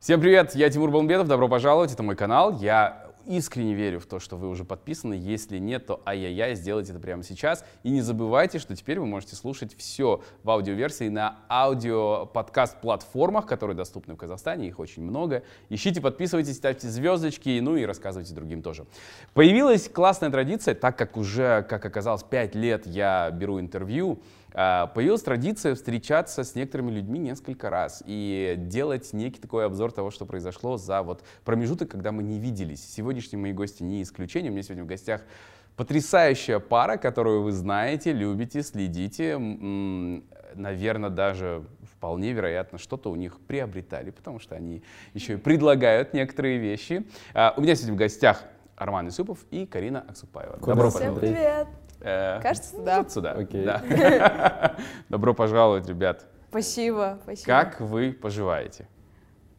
Всем привет, я Тимур Балмбетов, добро пожаловать, это мой канал. Я искренне верю в то, что вы уже подписаны. Если нет, то ай-яй-яй, сделайте это прямо сейчас. И не забывайте, что теперь вы можете слушать все в аудиоверсии на аудио-подкаст-платформах, которые доступны в Казахстане, их очень много. Ищите, подписывайтесь, ставьте звездочки, ну и рассказывайте другим тоже. Появилась классная традиция, так как уже, как оказалось, 5 лет я беру интервью, появилась традиция встречаться с некоторыми людьми несколько раз и делать некий такой обзор того, что произошло за вот промежуток, когда мы не виделись. Сегодняшние мои гости не исключение. У меня сегодня в гостях потрясающая пара, которую вы знаете, любите, следите. Наверное, даже вполне вероятно, что-то у них приобретали, потому что они еще и предлагают некоторые вещи. А, у меня сегодня в гостях Арман Исупов и Карина Аксупаева. Добро пожаловать. Всем привет. Э, Кажется, да. Вот сюда. Окей. Да. Добро пожаловать, ребят. Спасибо, спасибо. Как вы поживаете?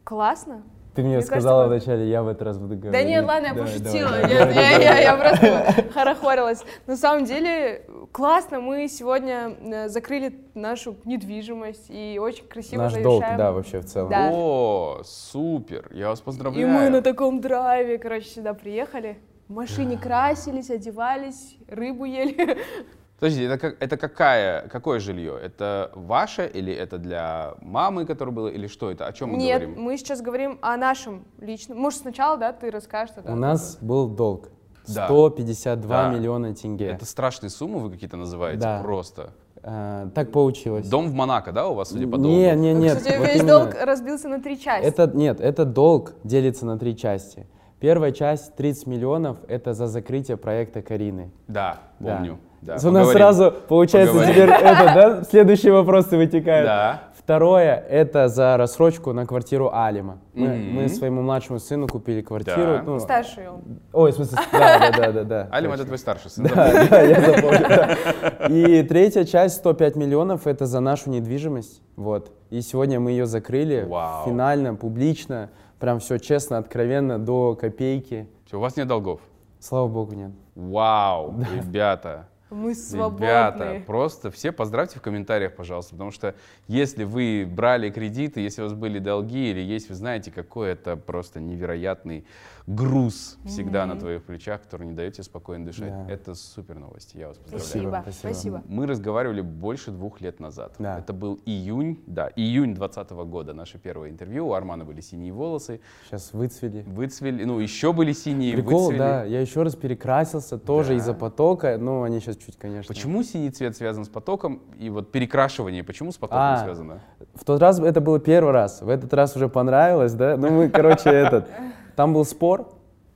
Классно. Ты мне, мне сказала кажется, вначале, я в этот раз буду говорить. Да нет, ладно, я да, пошутила. Давай, я, я, я, я просто хорохорилась. На самом деле, классно. Мы сегодня э, закрыли нашу недвижимость и очень красиво Наш завершаем. долг, да, вообще в целом. Да. О, супер, я вас поздравляю. И мы на таком драйве, короче, сюда приехали. В машине красились, одевались, рыбу ели. Подождите, это, как, это какая, какое жилье? Это ваше или это для мамы, которое было, или что это? О чем мы Нет, говорим? Нет, мы сейчас говорим о нашем личном. Может, сначала, да, ты расскажешь? Тогда. У нас был долг. 152 да. миллиона тенге. Это страшные суммы вы какие-то называете? Да. Просто. А, так получилось. Дом в Монако, да, у вас, судя по долгу? Нет, нет, нет. Кстати, вот весь именно... долг разбился на три части. Это, нет, это долг делится на три части. Первая часть, 30 миллионов, это за закрытие проекта Карины. Да, помню. Да. Да, У нас сразу, получается, Поговорим. теперь это, да, следующие вопросы вытекают. Да. Второе, это за рассрочку на квартиру Алима. Мы, mm-hmm. мы своему младшему сыну купили квартиру. Да. Ну, старший он. Ой, в смысле, да, да, да, да. Алим это твой старший сын. Да, да, я запомнил. Да. И третья часть, 105 миллионов, это за нашу недвижимость. Вот. И сегодня мы ее закрыли Вау. финально, публично. Прям все честно, откровенно, до копейки. Все, у вас нет долгов? Слава богу, нет. Вау, да. ребята. Мы свободны. Ребята, просто все поздравьте в комментариях, пожалуйста, потому что если вы брали кредиты, если у вас были долги, или если вы знаете, какой это просто невероятный груз всегда mm-hmm. на твоих плечах, который не дает тебе спокойно дышать. Да. Это супер новости. Я вас поздравляю. Спасибо. Спасибо. Мы разговаривали больше двух лет назад. Да. Это был июнь, да, июнь 2020 года. Наше первое интервью. У Армана были синие волосы. Сейчас выцвели. Выцвели. Ну, еще были синие, Прикол, выцвели. да. Я еще раз перекрасился, тоже да. из-за потока. Но они сейчас чуть, конечно. Почему синий цвет связан с потоком? И вот перекрашивание, почему с потоком а, связано? В тот раз это было первый раз. В этот раз уже понравилось, да? Ну, мы, короче, этот... Там был спор,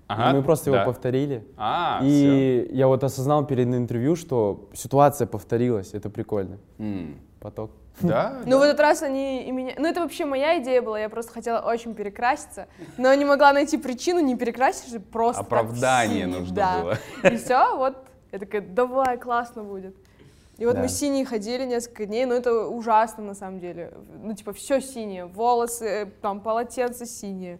Ага, мы просто да. его повторили. А, и все. я вот осознал перед интервью, что ситуация повторилась. Это прикольно. Mm. Поток. Да? Ну, в этот раз они и меня... Ну, это вообще моя идея была, я просто хотела очень перекраситься, но не могла найти причину, не перекрасишь, просто Оправдание нужно да. было. И все, вот, я такая, давай, классно будет. И вот да. мы синие ходили несколько дней, но это ужасно на самом деле. Ну, типа, все синее, волосы, там, полотенце синее,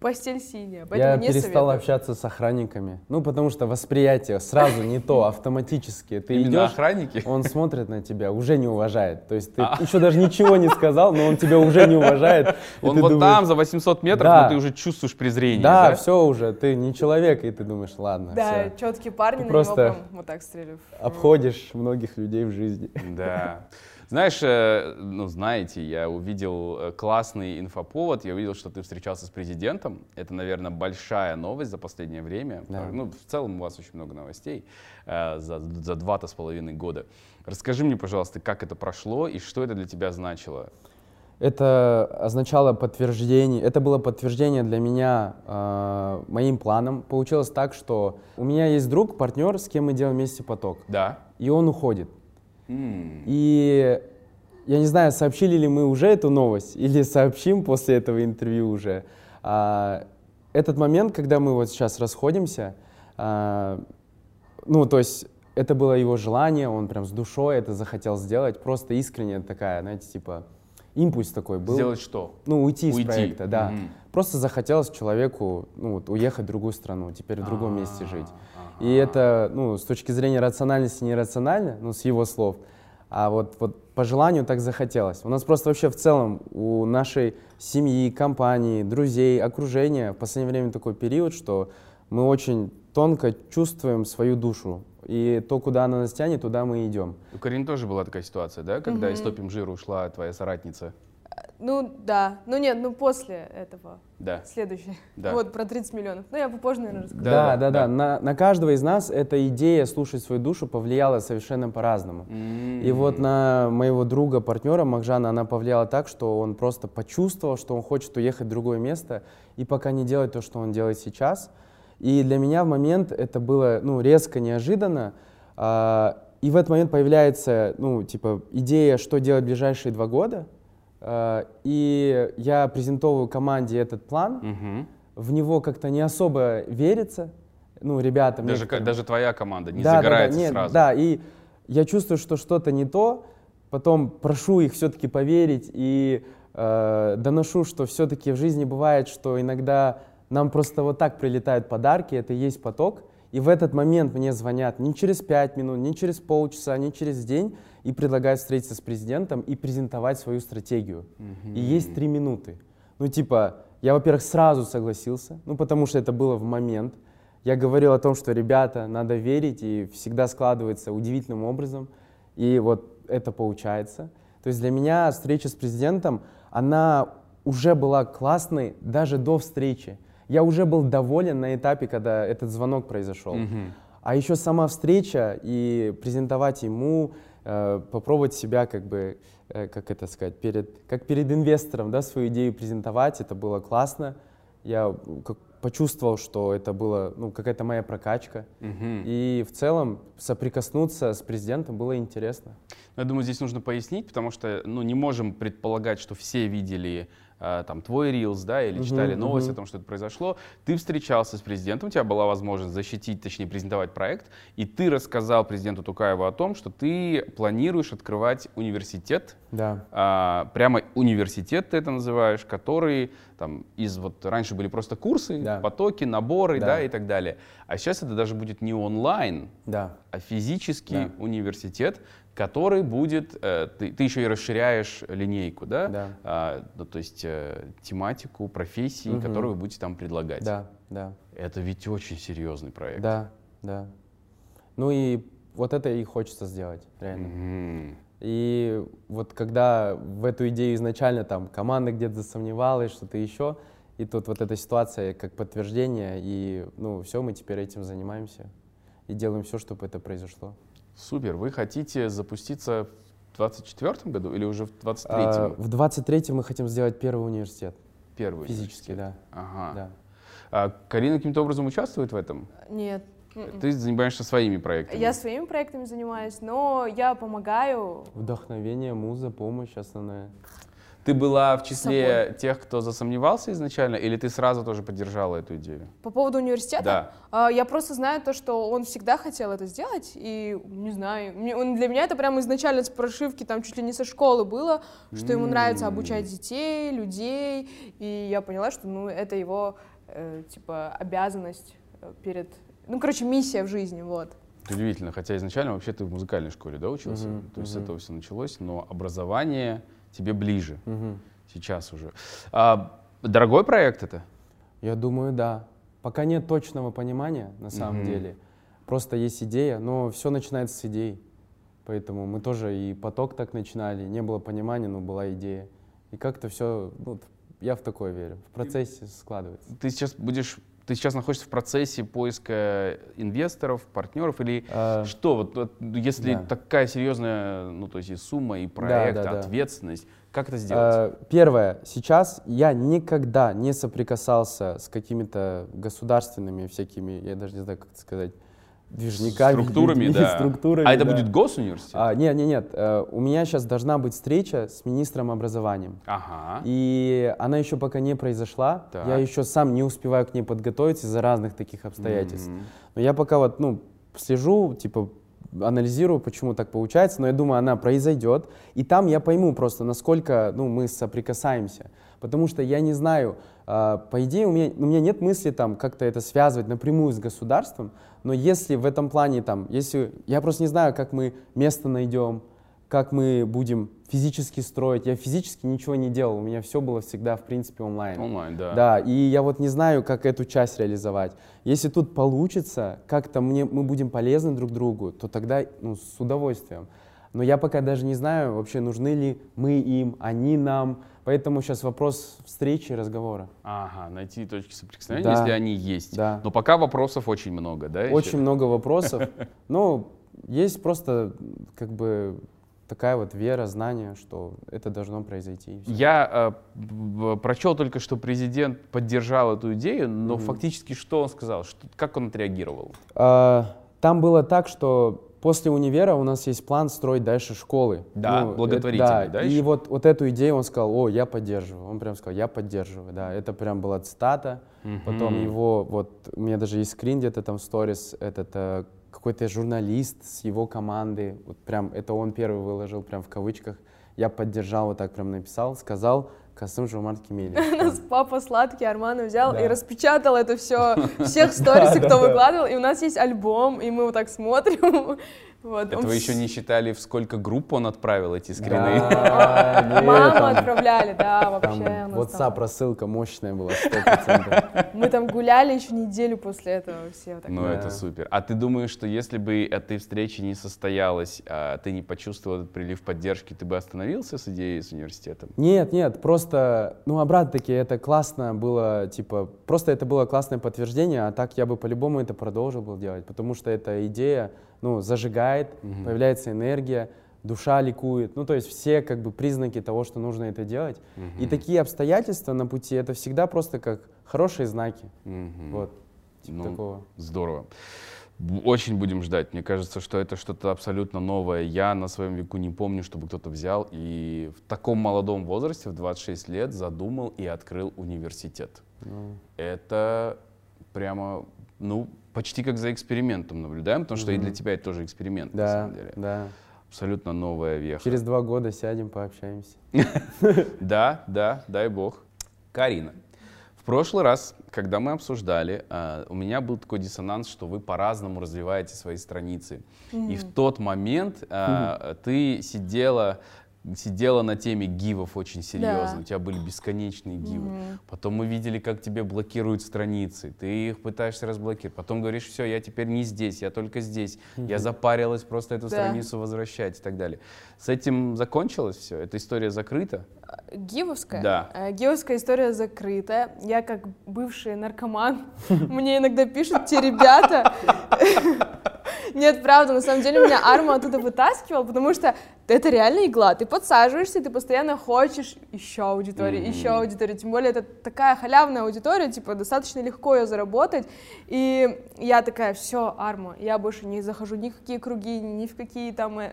Постель синяя, поэтому Я не перестал советую. общаться с охранниками. Ну, потому что восприятие сразу не то, автоматически. Ты Именно идешь, охранники? он смотрит на тебя, уже не уважает. То есть ты а. еще даже ничего не сказал, но он тебя уже не уважает. Он вот думаешь, там, за 800 метров, да. но ты уже чувствуешь презрение. Да, да, все уже, ты не человек, и ты думаешь, ладно, Да, все. четкие парни, ты на просто него прям вот так стреляют. Обходишь многих людей в жизни. Да. Знаешь, э, ну знаете, я увидел э, классный инфоповод, я увидел, что ты встречался с президентом. Это, наверное, большая новость за последнее время. Да. Ну, в целом у вас очень много новостей э, за, за два-то с половиной года. Расскажи мне, пожалуйста, как это прошло и что это для тебя значило? Это означало подтверждение, это было подтверждение для меня э, моим планом. Получилось так, что у меня есть друг, партнер, с кем мы делаем вместе поток. Да. И он уходит. И я не знаю, сообщили ли мы уже эту новость или сообщим после этого интервью уже. А, этот момент, когда мы вот сейчас расходимся, а, ну, то есть это было его желание, он прям с душой это захотел сделать, просто искренне такая, знаете, типа импульс такой был. Сделать что? Ну, уйти, уйти. из проекта, да. Mm-hmm. Просто захотелось человеку ну, вот, уехать в другую страну, теперь в другом А-а-а. месте жить. И это, ну, с точки зрения рациональности нерационально, ну, с его слов, а вот, вот по желанию так захотелось. У нас просто вообще в целом у нашей семьи, компании, друзей, окружения в последнее время такой период, что мы очень тонко чувствуем свою душу. И то, куда она нас тянет, туда мы идем. У Карин тоже была такая ситуация, да, когда угу. из Топим Жира ушла твоя соратница? Ну да, ну нет, ну после этого. Да. Следующий. Да. Вот про 30 миллионов. Ну я попозже, наверное, расскажу. Да, да, да. да. На, на каждого из нас эта идея слушать свою душу повлияла совершенно по-разному. Mm-hmm. И вот на моего друга, партнера Махжана, она повлияла так, что он просто почувствовал, что он хочет уехать в другое место и пока не делать то, что он делает сейчас. И для меня в момент это было ну, резко, неожиданно. А, и в этот момент появляется ну, типа, идея, что делать в ближайшие два года – и я презентовываю команде этот план, угу. в него как-то не особо верится, ну, ребятам. Даже, некоторым. даже твоя команда не да, загорается да, да, нет, сразу. Да, и я чувствую, что что-то не то, потом прошу их все-таки поверить и э, доношу, что все-таки в жизни бывает, что иногда нам просто вот так прилетают подарки, это и есть поток, и в этот момент мне звонят не через пять минут, не через полчаса, не через день и предлагают встретиться с президентом и презентовать свою стратегию. Mm-hmm. И есть три минуты. Ну, типа, я, во-первых, сразу согласился, ну, потому что это было в момент. Я говорил о том, что, ребята, надо верить, и всегда складывается удивительным образом. И вот это получается. То есть для меня встреча с президентом, она уже была классной даже до встречи я уже был доволен на этапе, когда этот звонок произошел. Mm-hmm. А еще сама встреча и презентовать ему, э, попробовать себя как бы, э, как это сказать, перед, как перед инвестором, да, свою идею презентовать, это было классно. Я как, почувствовал, что это была ну, какая-то моя прокачка. Угу. И в целом соприкоснуться с президентом было интересно. Я думаю, здесь нужно пояснить, потому что ну, не можем предполагать, что все видели Э, там, твой Reels, да, или читали uh-huh, новости uh-huh. о том, что это произошло, ты встречался с президентом, у тебя была возможность защитить, точнее, презентовать проект, и ты рассказал президенту Тукаеву о том, что ты планируешь открывать университет, да. а, прямо университет ты это называешь, который там из вот раньше были просто курсы, да. потоки, наборы, да. да, и так далее, а сейчас это даже будет не онлайн, да. а физический да. университет, который будет, э, ты, ты еще и расширяешь линейку, да, да. А, ну, то есть э, тематику, профессии, угу. которую вы будете там предлагать. Да, да. Это ведь очень серьезный проект. Да, да. Ну и вот это и хочется сделать, реально. Угу. И вот когда в эту идею изначально там команда где-то засомневалась, что-то еще, и тут вот эта ситуация как подтверждение, и ну все, мы теперь этим занимаемся и делаем все, чтобы это произошло. Супер. Вы хотите запуститься в 24 году или уже в 23 а, В 23 мы хотим сделать первый университет. Первый Физически, университет. да. Ага. да. А Карина каким-то образом участвует в этом? Нет. Ты занимаешься своими проектами? Я своими проектами занимаюсь, но я помогаю. Вдохновение, муза, помощь основная. Ты была в числе тех, кто засомневался изначально, или ты сразу тоже поддержала эту идею? По поводу университета? Да. А, я просто знаю то, что он всегда хотел это сделать, и не знаю, для меня это прямо изначально с прошивки, там чуть ли не со школы было, что ему нравится обучать детей, людей, и я поняла, что ну это его э, типа обязанность э, перед, ну короче миссия в жизни, вот. Удивительно, хотя изначально вообще ты в музыкальной школе, да, учился, mm-hmm. то есть mm-hmm. с этого все началось, но образование тебе ближе угу. сейчас уже. А, дорогой проект это? Я думаю, да. Пока нет точного понимания, на самом угу. деле. Просто есть идея, но все начинается с идей. Поэтому мы тоже и поток так начинали, не было понимания, но была идея. И как-то все, ну, я в такое верю, в процессе складывается. Ты сейчас будешь ты сейчас находишься в процессе поиска инвесторов, партнеров или а, что? Вот, если да. такая серьезная, ну то есть и сумма, и проект, да, да, ответственность, как это сделать? А, первое, сейчас я никогда не соприкасался с какими-то государственными всякими, я даже не знаю, как это сказать, движниками, структурами, людьми, да. структурами. А это да. будет госуниверситет? А, нет, нет, нет. Э, у меня сейчас должна быть встреча с министром образования. Ага. И она еще пока не произошла. Так. Я еще сам не успеваю к ней подготовиться из-за разных таких обстоятельств. Mm-hmm. Но я пока вот, ну, слежу, типа, анализирую, почему так получается, но я думаю, она произойдет. И там я пойму просто, насколько ну, мы соприкасаемся. Потому что я не знаю, э, по идее, у меня, у меня нет мысли там как-то это связывать напрямую с государством, но если в этом плане там, если я просто не знаю, как мы место найдем, как мы будем физически строить. Я физически ничего не делал, у меня все было всегда, в принципе, онлайн. Онлайн, да. Да, и я вот не знаю, как эту часть реализовать. Если тут получится, как-то мне, мы будем полезны друг другу, то тогда ну, с удовольствием. Но я пока даже не знаю, вообще нужны ли мы им, они нам. Поэтому сейчас вопрос встречи разговора. Ага, найти точки соприкосновения, да. если они есть. Да. Но пока вопросов очень много, да? Очень еще? много вопросов. Ну, есть просто как бы такая вот вера, знание, что это должно произойти. Я э, прочел только, что президент поддержал эту идею, но mm-hmm. фактически что он сказал, что, как он отреагировал? А, там было так, что после универа у нас есть план строить дальше школы. Да, ну, благотворительный, это, да? да и вот, вот эту идею он сказал, о, я поддерживаю. Он прям сказал, я поддерживаю, да. Это прям была цитата. Mm-hmm. Потом его, вот, у меня даже есть скрин где-то там в сторис, этот э, какой-то журналист с его команды, вот прям это он первый выложил, прям в кавычках. Я поддержал, вот так прям написал, сказал, Касым Жумарт Кемели. Нас папа сладкий Арман взял и распечатал это все, всех сторис, кто выкладывал, и у нас есть альбом, и мы вот так смотрим, Вот, Это вы еще не считали, в сколько групп он отправил эти скрины? Да, Маму отправляли, да, вообще. Там WhatsApp рассылка мощная была, 100%. Мы там гуляли еще неделю после этого все. Ну, это супер. А ты думаешь, что если бы этой встречи не состоялась, а ты не почувствовал этот прилив поддержки, ты бы остановился с идеей с университетом? Нет, нет, просто, ну, обратно-таки, это классно было, типа, просто это было классное подтверждение, а так я бы по-любому это продолжил был делать, потому что эта идея, ну, зажигает, угу. появляется энергия, душа ликует. Ну, то есть все как бы признаки того, что нужно это делать. Угу. И такие обстоятельства на пути, это всегда просто как хорошие знаки. Угу. Вот, типа ну, такого. Здорово. Очень будем ждать. Мне кажется, что это что-то абсолютно новое. Я на своем веку не помню, чтобы кто-то взял и в таком молодом возрасте, в 26 лет, задумал и открыл университет. Ну. Это прямо, ну, почти как за экспериментом наблюдаем, потому что mm-hmm. и для тебя это тоже эксперимент, да, на самом деле. Да. Абсолютно новая веха. Через два года сядем, пообщаемся. Да, да, дай бог. Карина, прошлый раз, когда мы обсуждали, а, у меня был такой диссонанс, что вы по-разному развиваете свои страницы. И в тот момент а, ты сидела сидела на теме гивов очень серьезно, да. у тебя были бесконечные гивы. Угу. Потом мы видели, как тебе блокируют страницы, ты их пытаешься разблокировать. Потом говоришь, все, я теперь не здесь, я только здесь. Угу. Я запарилась просто эту да. страницу возвращать и так далее. С этим закончилось все? Эта история закрыта? Гивовская? Да. Э, гивовская история закрыта. Я как бывший наркоман, мне иногда пишут те ребята. Нет, правда, на самом деле меня Арма оттуда вытаскивал, потому что это реально игла. Ты подсаживаешься, ты постоянно хочешь еще аудитории, mm-hmm. еще аудитории. Тем более это такая халявная аудитория, типа достаточно легко ее заработать. И я такая, все, Арма, я больше не захожу ни в какие круги, ни в какие там... Э,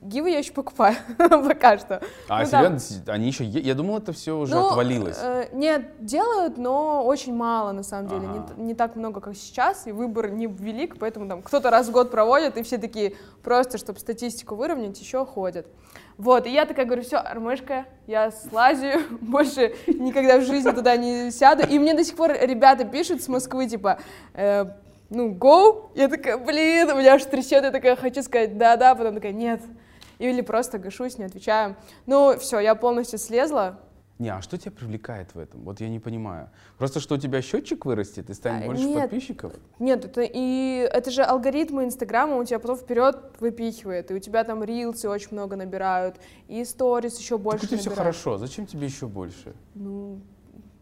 гивы я еще покупаю пока что. А, ну, серьезно? Там... Они еще... Я думал, это все уже ну, отвалилось. Э, нет, делают, но очень мало, на самом деле. Ага. Не, не так много, как сейчас, и выбор не велик, поэтому там кто-то раз в год проводит, и все такие, просто, чтобы статистику выровнять, еще ходят. Вот, и я такая говорю, все, Армышка, я слазю, больше никогда в жизни туда не сяду. И мне до сих пор ребята пишут с Москвы, типа, э, ну, go. Я такая, блин, у меня аж трясет, я такая, хочу сказать да-да, потом такая, нет. Или просто гашусь, не отвечаю. Ну, все, я полностью слезла, не, а что тебя привлекает в этом? Вот я не понимаю. Просто что у тебя счетчик вырастет и станет а, больше нет, подписчиков? Нет, это и это же алгоритмы Инстаграма у тебя потом вперед выпихивает, и у тебя там рилсы очень много набирают, и сторис еще больше. Так у тебя все хорошо, зачем тебе еще больше? Ну,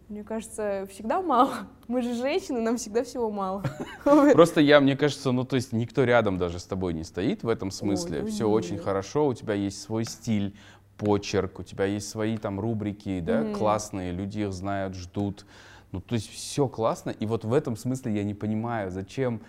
мне кажется, всегда мало. Мы же женщины, нам всегда всего мало. Просто я, мне кажется, ну то есть никто рядом даже с тобой не стоит в этом смысле. Ой, все очень хорошо, у тебя есть свой стиль, почерк, у тебя есть свои там рубрики, да, mm-hmm. классные, люди их знают, ждут. Ну, то есть все классно, и вот в этом смысле я не понимаю, зачем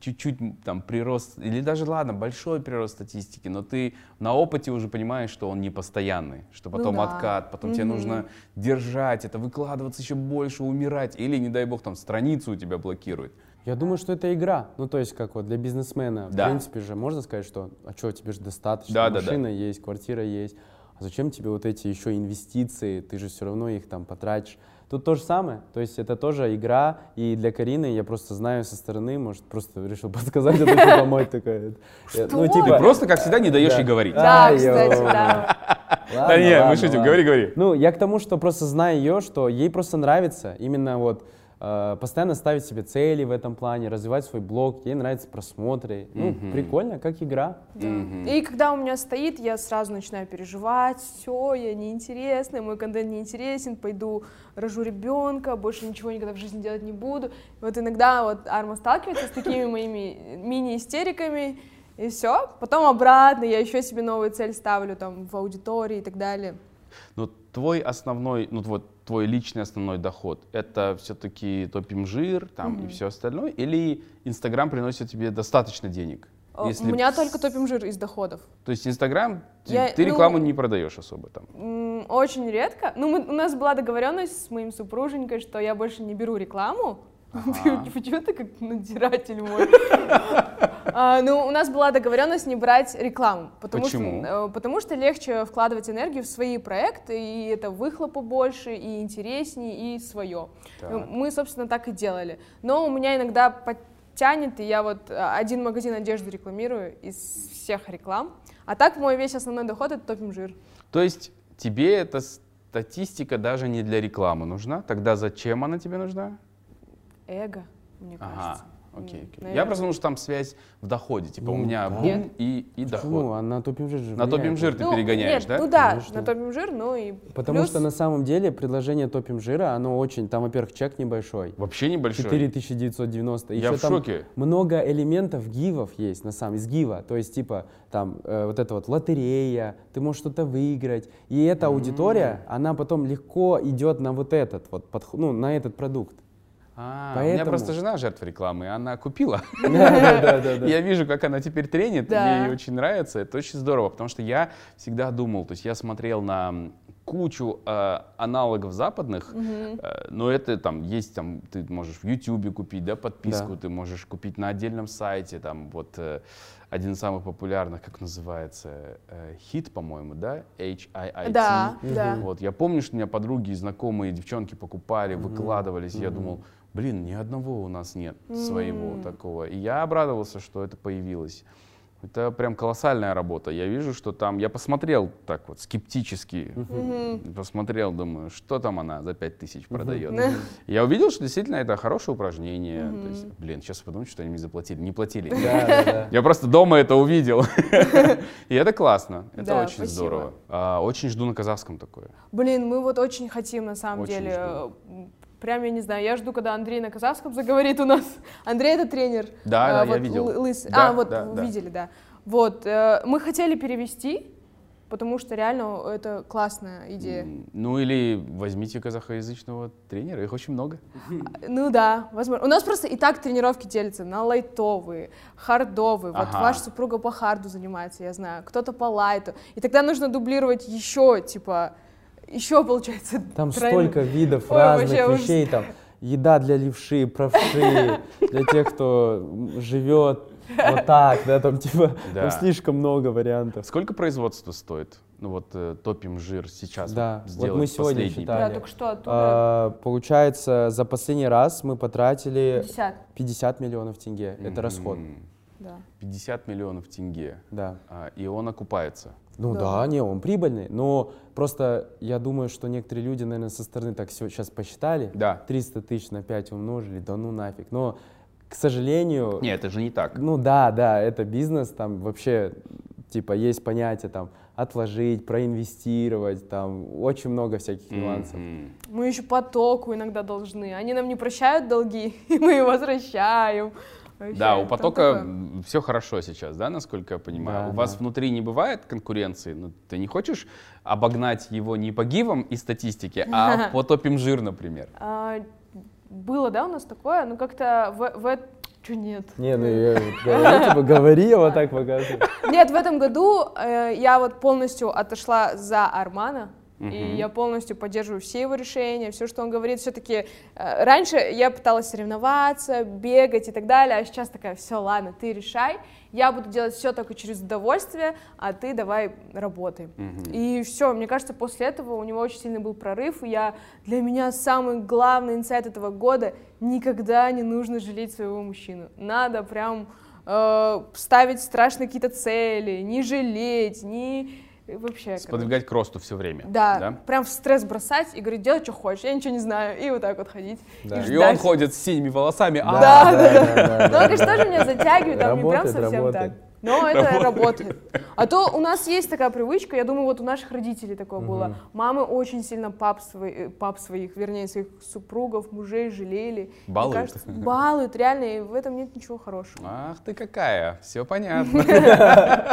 чуть-чуть там прирост, или даже ладно, большой прирост статистики, но ты на опыте уже понимаешь, что он не постоянный, что потом ну, да. откат, потом mm-hmm. тебе нужно держать это, выкладываться еще больше, умирать, или, не дай бог, там страницу у тебя блокирует. Я думаю, что это игра. Ну, то есть, как вот для бизнесмена, да. в принципе же, можно сказать, что, а что, тебе же достаточно, да, машина да, да. есть, квартира есть, а зачем тебе вот эти еще инвестиции, ты же все равно их там потратишь. Тут то же самое, то есть это тоже игра, и для Карины я просто знаю со стороны, может, просто решил подсказать, это типа мой такой. Что? Ну, Ты типа, просто, как всегда, не даешь Да. ей говорить. Да, кстати, да. Да не, мы шутим, говори, говори. Ну, я к тому, что просто знаю ее, что ей просто нравится именно вот э, постоянно ставить себе цели в этом плане, развивать свой блог, ей нравятся просмотры. Ну, Мгм. прикольно, как игра. Да. Мгм. И когда у меня стоит, я сразу начинаю переживать, все, я неинтересная, мой контент неинтересен, пойду рожу ребенка, больше ничего никогда в жизни делать не буду. Вот иногда вот Арма сталкивается с такими моими мини-истериками, и все. Потом обратно я еще себе новую цель ставлю там в аудитории и так далее. Но твой основной, ну вот твой личный основной доход, это все-таки топим жир там и все остальное, или Инстаграм приносит тебе достаточно денег? Если У меня только топим жир из доходов. То есть Инстаграм, ты, Я- ты ну- рекламу не продаешь особо там. Очень редко. Ну, мы- у нас была договоренность с моим супруженькой, что я больше не беру рекламу. Ага. Почему ты как надзиратель мой? А, Ну, у нас была договоренность не брать рекламу. Потому Почему? Что, э, потому что легче вкладывать энергию в свои проекты, и это выхлопа больше, и интереснее, и свое. Так. Мы, собственно, так и делали. Но у меня иногда подтянет, и я вот э, один магазин одежды рекламирую из всех реклам. А так мой весь основной доход — это топим жир. То есть тебе эта статистика даже не для рекламы нужна? Тогда зачем она тебе нужна? Эго, мне Ага, кажется. окей, окей. Я наверное. просто думал, что там связь в доходе. Типа у Ну, меня да. бум и, и Почему? доход. А на топим жир же На топим влияет. жир ты Ну, перегоняешь, нет, да? Ну да, Конечно. на топим жир, ну и Потому плюс- что на самом деле предложение топим жира, оно очень, там, во-первых, чек небольшой. Вообще небольшой. 4990. Я Ещё в там шоке. много элементов гивов есть, на самом из гива. То есть, типа, там, э, вот это вот лотерея, ты можешь что-то выиграть. И эта аудитория, она потом легко идет на вот этот вот, подх- ну, на этот продукт. А, У меня Поэтому- просто жена жертва рекламы, и она купила. Я вижу, как она теперь тренит, ей очень нравится, это очень здорово, потому что я всегда думал, то есть я смотрел на кучу э, аналогов западных, э, но это там есть, там ты можешь в YouTube купить, да, подписку, Да. ты можешь купить на отдельном сайте, там вот э, один из самых популярных, как называется, э, хит, по-моему, да, H-I-I-T. Да, да. Вот, я помню, что у меня подруги, знакомые, девчонки покупали, выкладывались, и я думал, блин, ни одного у нас нет своего такого. И я обрадовался, что это появилось. Это прям колоссальная работа. Я вижу, что там, я посмотрел так вот скептически, посмотрел, думаю, что там она за 5000 продает. Я увидел, что действительно это хорошее упражнение. То есть, блин, сейчас подумать, что они мне заплатили. Не платили. Я просто дома это увидел. И это классно. Это очень здорово. А, Очень жду на казахском такое. Блин, мы вот очень хотим, на самом деле. Прям, я не знаю, я жду, когда Андрей на казахском заговорит у нас. Андрей — это тренер. Да, э, да, я вот видел. лы- лысый. Да, а, вот, да, вы да. видели, да. Вот, э, мы хотели перевести, потому что реально это классная идея. Ну или возьмите казахоязычного тренера, их очень много. Ну да, возможно. У нас просто и так тренировки делятся на лайтовые, хардовые. Вот Ага. ваша супруга по харду занимается, я знаю, кто-то по лайту. И тогда нужно дублировать еще, типа, еще получается. Там тройно. столько видов Ой, разных вещей, там еда для левши, правши, для тех, кто живет вот так, да, там типа, Да. там слишком много вариантов. Сколько производство стоит? Ну вот э, топим жир сейчас Да, вот мы сегодня последний. считали. Да, только что оттуда А, получается, за последний раз мы потратили 50. 50 миллионов тенге. Это расход. Да. 50 миллионов тенге. Да. А, и он окупается. Ну Да. да. не, он прибыльный, но просто я думаю, что некоторые люди, наверное, со стороны так все сейчас посчитали. Да. 300 тысяч на 5 умножили, да ну нафиг. Но, к сожалению, Нет, это же не так. ну да, да, это бизнес, там вообще, типа, есть понятие там отложить, проинвестировать, там очень много всяких нюансов. Мгм. Мы еще потоку иногда должны. Они нам не прощают долги, и мы возвращаем. Вообще, Да, у потока такое. все хорошо сейчас, да, насколько я понимаю. Да, у вас да. внутри не бывает конкуренции, ну, ты не хочешь обогнать его не по гивам и статистике, а по топим жир, например. А, было, да, у нас такое? Ну, как-то в, в... Чё нет? Не, ну я вот говорю, типа, говори, вот так показывай. Нет, в этом году э, я вот полностью отошла за Армана. И я полностью поддерживаю все его решения, все, что он говорит. Все-таки э, раньше я пыталась соревноваться, бегать и так далее, а сейчас такая, все, ладно, ты решай, я буду делать все только через удовольствие, а ты давай работай. И все, мне кажется, после этого у него очень сильный был прорыв, и я, для меня самый главный инсайт этого года — никогда не нужно жалеть своего мужчину. Надо прям э, ставить страшные какие-то цели, не жалеть, не... Вообще. Сподвигать к росту все время. Да, прям в стресс бросать и говорить, делай, что хочешь, я ничего не знаю, и вот так вот ходить. Да. И, И он ходит с синими волосами. а, Да, да, да. да, Ну, конечно, тоже меня затягивает, там не прям совсем работает. так. Но это работает. А то у нас есть такая привычка, я думаю, вот у наших родителей такое было. Мамы очень сильно пап, свои- э, пап своих, вернее, своих супругов, мужей жалели. Балуют. кажется, балуют, реально, и в этом нет ничего хорошего. Ах ты какая, все понятно.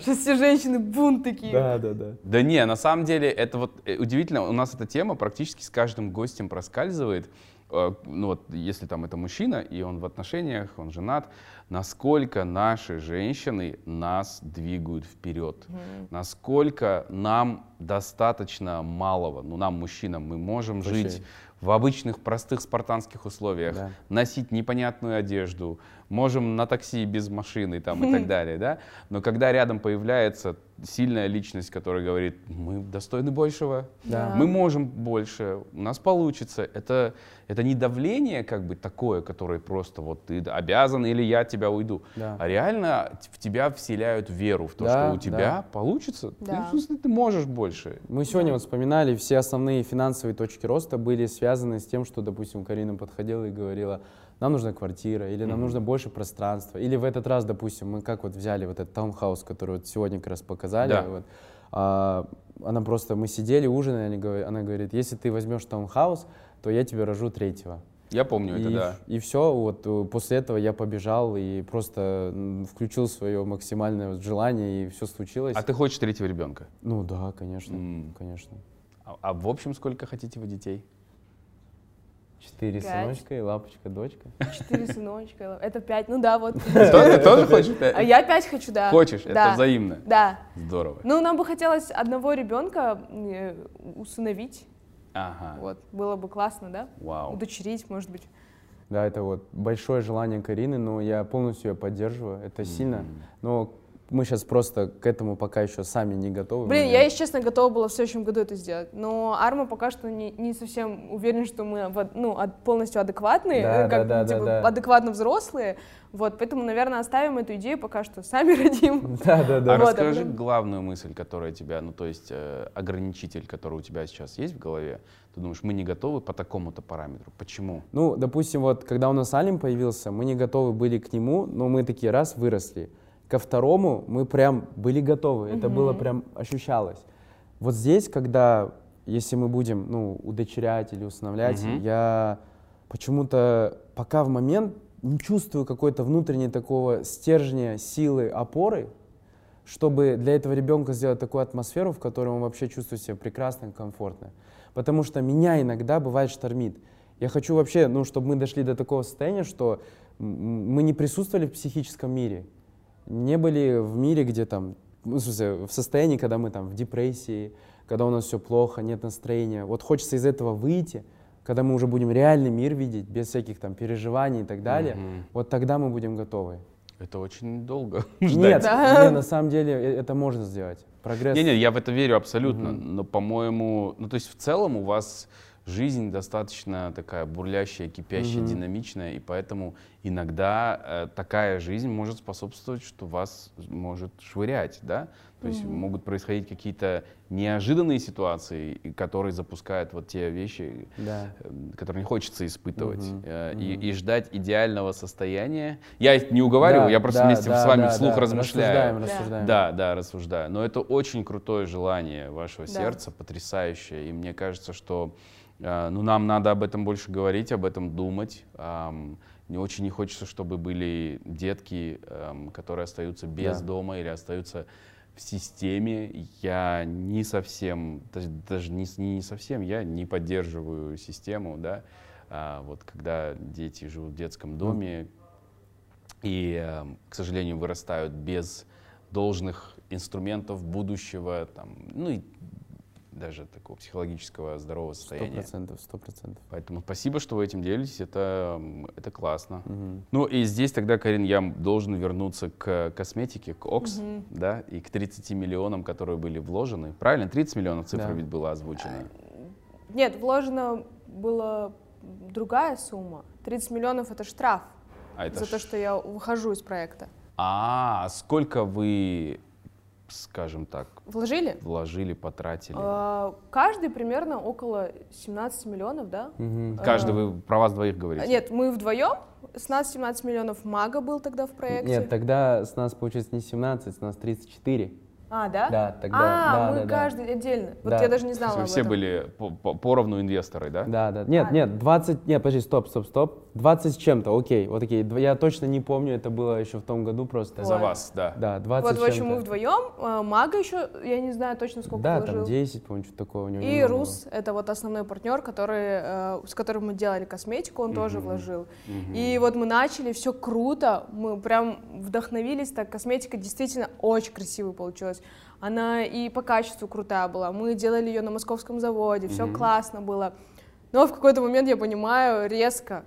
Сейчас все женщины бунт такие. Да, да, да. Да не, на самом деле это вот э, удивительно, у нас эта тема практически с каждым гостем проскальзывает. Э, Ну вот, если там это мужчина, и он в отношениях, он женат, насколько наши женщины нас двигают вперед, насколько нам достаточно малого, ну нам, мужчинам, мы можем Слушай. жить в обычных простых спартанских условиях, Да. носить непонятную одежду, можем на такси без машины там и так далее, да. Но когда рядом появляется сильная личность, которая говорит, мы достойны большего, Да. мы можем больше, у нас получится, это это не давление как бы такое, которое просто вот ты обязан или я от тебя уйду, Да. а реально в тебя вселяют веру в то, Да, что у да. тебя получится, Ты, Да. в смысле, ты можешь больше. Мы сегодня вот вспоминали, все основные финансовые точки роста были связаны с тем, что, допустим, Карина подходила и говорила, нам нужна квартира, или нам нужно больше пространства, или в этот раз, допустим, мы как вот взяли вот этот таунхаус, который вот сегодня как раз показали, Да. вот, а, она просто, мы сидели, ужинали, она говорит, если ты возьмешь таунхаус, то я тебе рожу третьего. Я помню это, и, да. и все, вот э, после этого я побежал и просто включил свое максимальное желание, и все случилось. А ты хочешь третьего ребенка? Ну да, конечно, М. конечно. А, а в общем, сколько хотите вы детей? Четыре Пять. сыночка и лапочка, дочка. Четыре сыночка, это пять, ну да, вот. Ты тоже хочешь? пять? А я пять хочу, да. Хочешь? Это Да. взаимно. Да. Здорово. Ну, нам бы хотелось одного ребенка э, усыновить. Ага. Вот, было бы классно, да? Вау. Удочерить, может быть. Да, это вот большое желание Карины, но я полностью ее поддерживаю. Это сильно. Но мы сейчас просто к этому пока еще сами не готовы. Блин, Мы- я, если честно, готова была в следующем году это сделать. Но Арма пока что не, не совсем уверен, что мы ну, полностью адекватные, Да, э, как да, да, типа, да, да. адекватно взрослые. Вот, поэтому, наверное, оставим эту идею пока что. Сами родим. Да, да, да. А Вот, расскажи а потом- главную мысль, которая тебя, ну то есть э, ограничитель, который у тебя сейчас есть в голове. Ты думаешь, мы не готовы по такому-то параметру. Почему? Ну, допустим, вот когда у нас Алим появился, мы не готовы были к нему, но мы такие раз выросли. Ко второму мы прям были готовы, это было прям ощущалось. Вот здесь, когда, если мы будем, ну, удочерять или усыновлять, Мгм. я почему-то пока в момент не чувствую какой-то внутренней такого стержня, силы, опоры, чтобы для этого ребенка сделать такую атмосферу, в которой он вообще чувствует себя прекрасно, комфортно. Потому что меня иногда бывает штормит. Я хочу вообще, ну, чтобы мы дошли до такого состояния, что мы не присутствовали в психическом мире, не были в мире, где там, ну, в смысле, в состоянии, когда мы там в депрессии, когда у нас все плохо, нет настроения. Вот хочется из этого выйти, когда мы уже будем реальный мир видеть, без всяких там переживаний и так далее. Мгм. Вот тогда мы будем готовы. Это очень долго Нет. Да. на самом деле э, это можно сделать. Прогресс. Не-не, я в это верю абсолютно. Но, по-моему, ну то есть в целом у вас жизнь достаточно такая бурлящая, кипящая, Мгм. динамичная, и поэтому иногда э, такая жизнь может способствовать, что вас может швырять, да? То есть могут происходить какие-то неожиданные ситуации, и которые запускают вот те вещи, Да. э, которые не хочется испытывать. Мгм, Э, И, мгм. и ждать идеального состояния. Я их не уговариваю, Да, я просто да, вместе да, с вами да, вслух да. размышляю. Рассуждаем, Да. рассуждаем. Да, да, рассуждаю. Но это очень крутое желание вашего Да. сердца, потрясающее. И мне кажется, что э, ну, нам надо об этом больше говорить, об этом думать. Мне очень не хочется, чтобы были детки, которые остаются без Да. дома или остаются в системе. Я не совсем, даже, не, не совсем, я не поддерживаю систему, да. А, вот когда дети живут в детском доме, и, к сожалению, вырастают без должных инструментов будущего, там, ну и даже такого психологического здорового Сто состояния. процентов, сто процентов. Поэтому спасибо, что вы этим делитесь, это, это классно. Мгм. Ну и здесь тогда, Карин, я должен вернуться к косметике, к ОКС, Мгм. да, и к 30 миллионам, которые были вложены. Правильно? 30 миллионов цифра Да. ведь была озвучена. Нет, вложено была другая сумма. 30 миллионов это штраф А это за ж- то, что я выхожу из проекта. А, сколько вы, скажем так, Вложили? вложили, потратили? А, Каждый примерно около 17 миллионов, да? Мгм. Каждый, а, вы про вас двоих говорите? Нет, мы вдвоем. 16-17 миллионов Мага был тогда в проекте. Нет, тогда с нас получается не 17, с нас 34. А, да? Да, тогда, А, да, мы да, да. каждый отдельно. Вот Да. я даже не знала об все этом. были по- по- поровну инвесторы, да? Да, да. Нет, А. нет, 20, нет, подожди, стоп, стоп, стоп. 20 с чем-то, окей, вот окей. Дв- Я точно не помню, это было еще в том году просто. За вас, да. Да, 20 Вот, в общем, мы вдвоем. А, Мага еще, я не знаю точно сколько Да, вложил. там 10, по-моему, что-то такое у него. И немного было. Рус, это вот основной партнер, который, э, с которым мы делали косметику, он тоже вложил. И вот мы начали, все круто, мы прям вдохновились, так косметика действительно очень красивая получилась. Она и по качеству крутая была. Мы делали ее на московском заводе, все классно было. Но в какой-то момент я понимаю резко,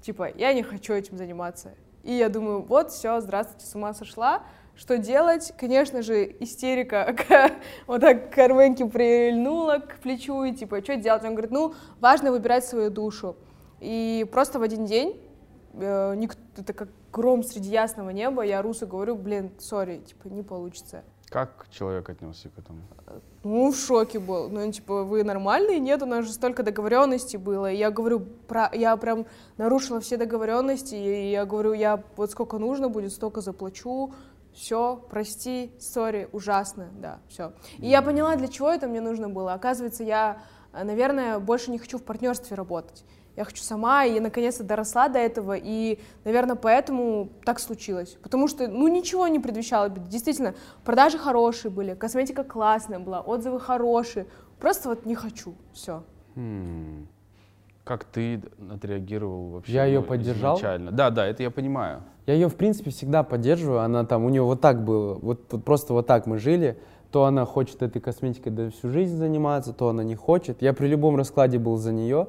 типа, я не хочу этим заниматься. И я думаю, вот, все, здравствуйте, с ума сошла. Что делать? Конечно же, истерика вот так к Арменке прильнула к плечу, и типа, что делать? Он говорит, ну, важно выбирать свою душу. И просто в один день, э, ник- это как гром среди ясного неба, я Русу говорю, блин, сори, типа, не получится. Как человек отнесся к этому? Ну, в шоке был. Ну, типа, вы нормальные? Нет, у нас же столько договоренностей было. И я говорю, про... я прям нарушила все договоренности. И я говорю, я вот сколько нужно будет, столько заплачу. Все, прости, сори, ужасно, да, все. И я поняла, для чего это мне нужно было. Оказывается, я, наверное, больше не хочу в партнерстве работать. Я хочу сама, и наконец-то доросла до этого, и, наверное, поэтому так случилось. Потому что, ну, ничего не предвещало. Действительно, продажи хорошие были, косметика классная была, отзывы хорошие. Просто вот не хочу, все. Хм. Как ты отреагировал вообще? Я ну, поддержал? изначально? Да, да, это я понимаю. Я ее, в принципе, всегда поддерживаю. Она там, у нее вот так было, вот, вот просто вот так мы жили. То она хочет этой косметикой да, всю жизнь заниматься, то она не хочет. Я при любом раскладе был за нее.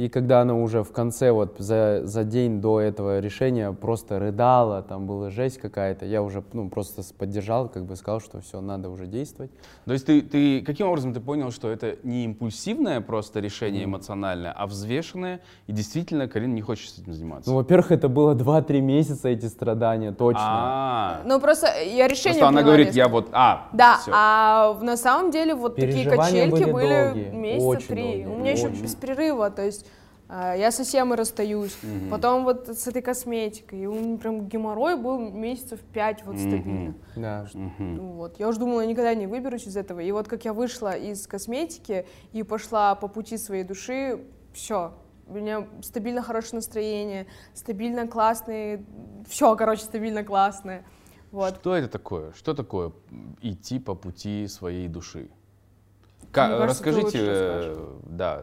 И когда она уже в конце, вот за, за день до этого решения просто рыдала, там была жесть какая-то, я уже ну, просто поддержал, как бы сказал, что все, надо уже действовать. То есть ты, ты каким образом ты понял, что это не импульсивное просто решение эмоциональное, а взвешенное, и действительно Карин не хочет с этим заниматься? Ну, во-первых, это было 2-3 месяца эти страдания, точно. А, Ну, просто я решение просто она говорит, я вот, а, Да, а на самом деле вот такие качельки были были, месяца три. У меня еще без перерыва, то есть я со Семой расстаюсь, потом вот с этой косметикой, и у меня прям геморрой был месяцев пять вот стабильно. Да. Мгм. Ну Вот. Я уже думала, я никогда не выберусь из этого. И вот как я вышла из косметики и пошла по пути своей души, все. У меня стабильно хорошее настроение, стабильно классные, все, короче, стабильно классное. Вот. Что это такое? Что такое идти по пути своей души? Ка- Мне кажется, ты расскажите, лучше э, да,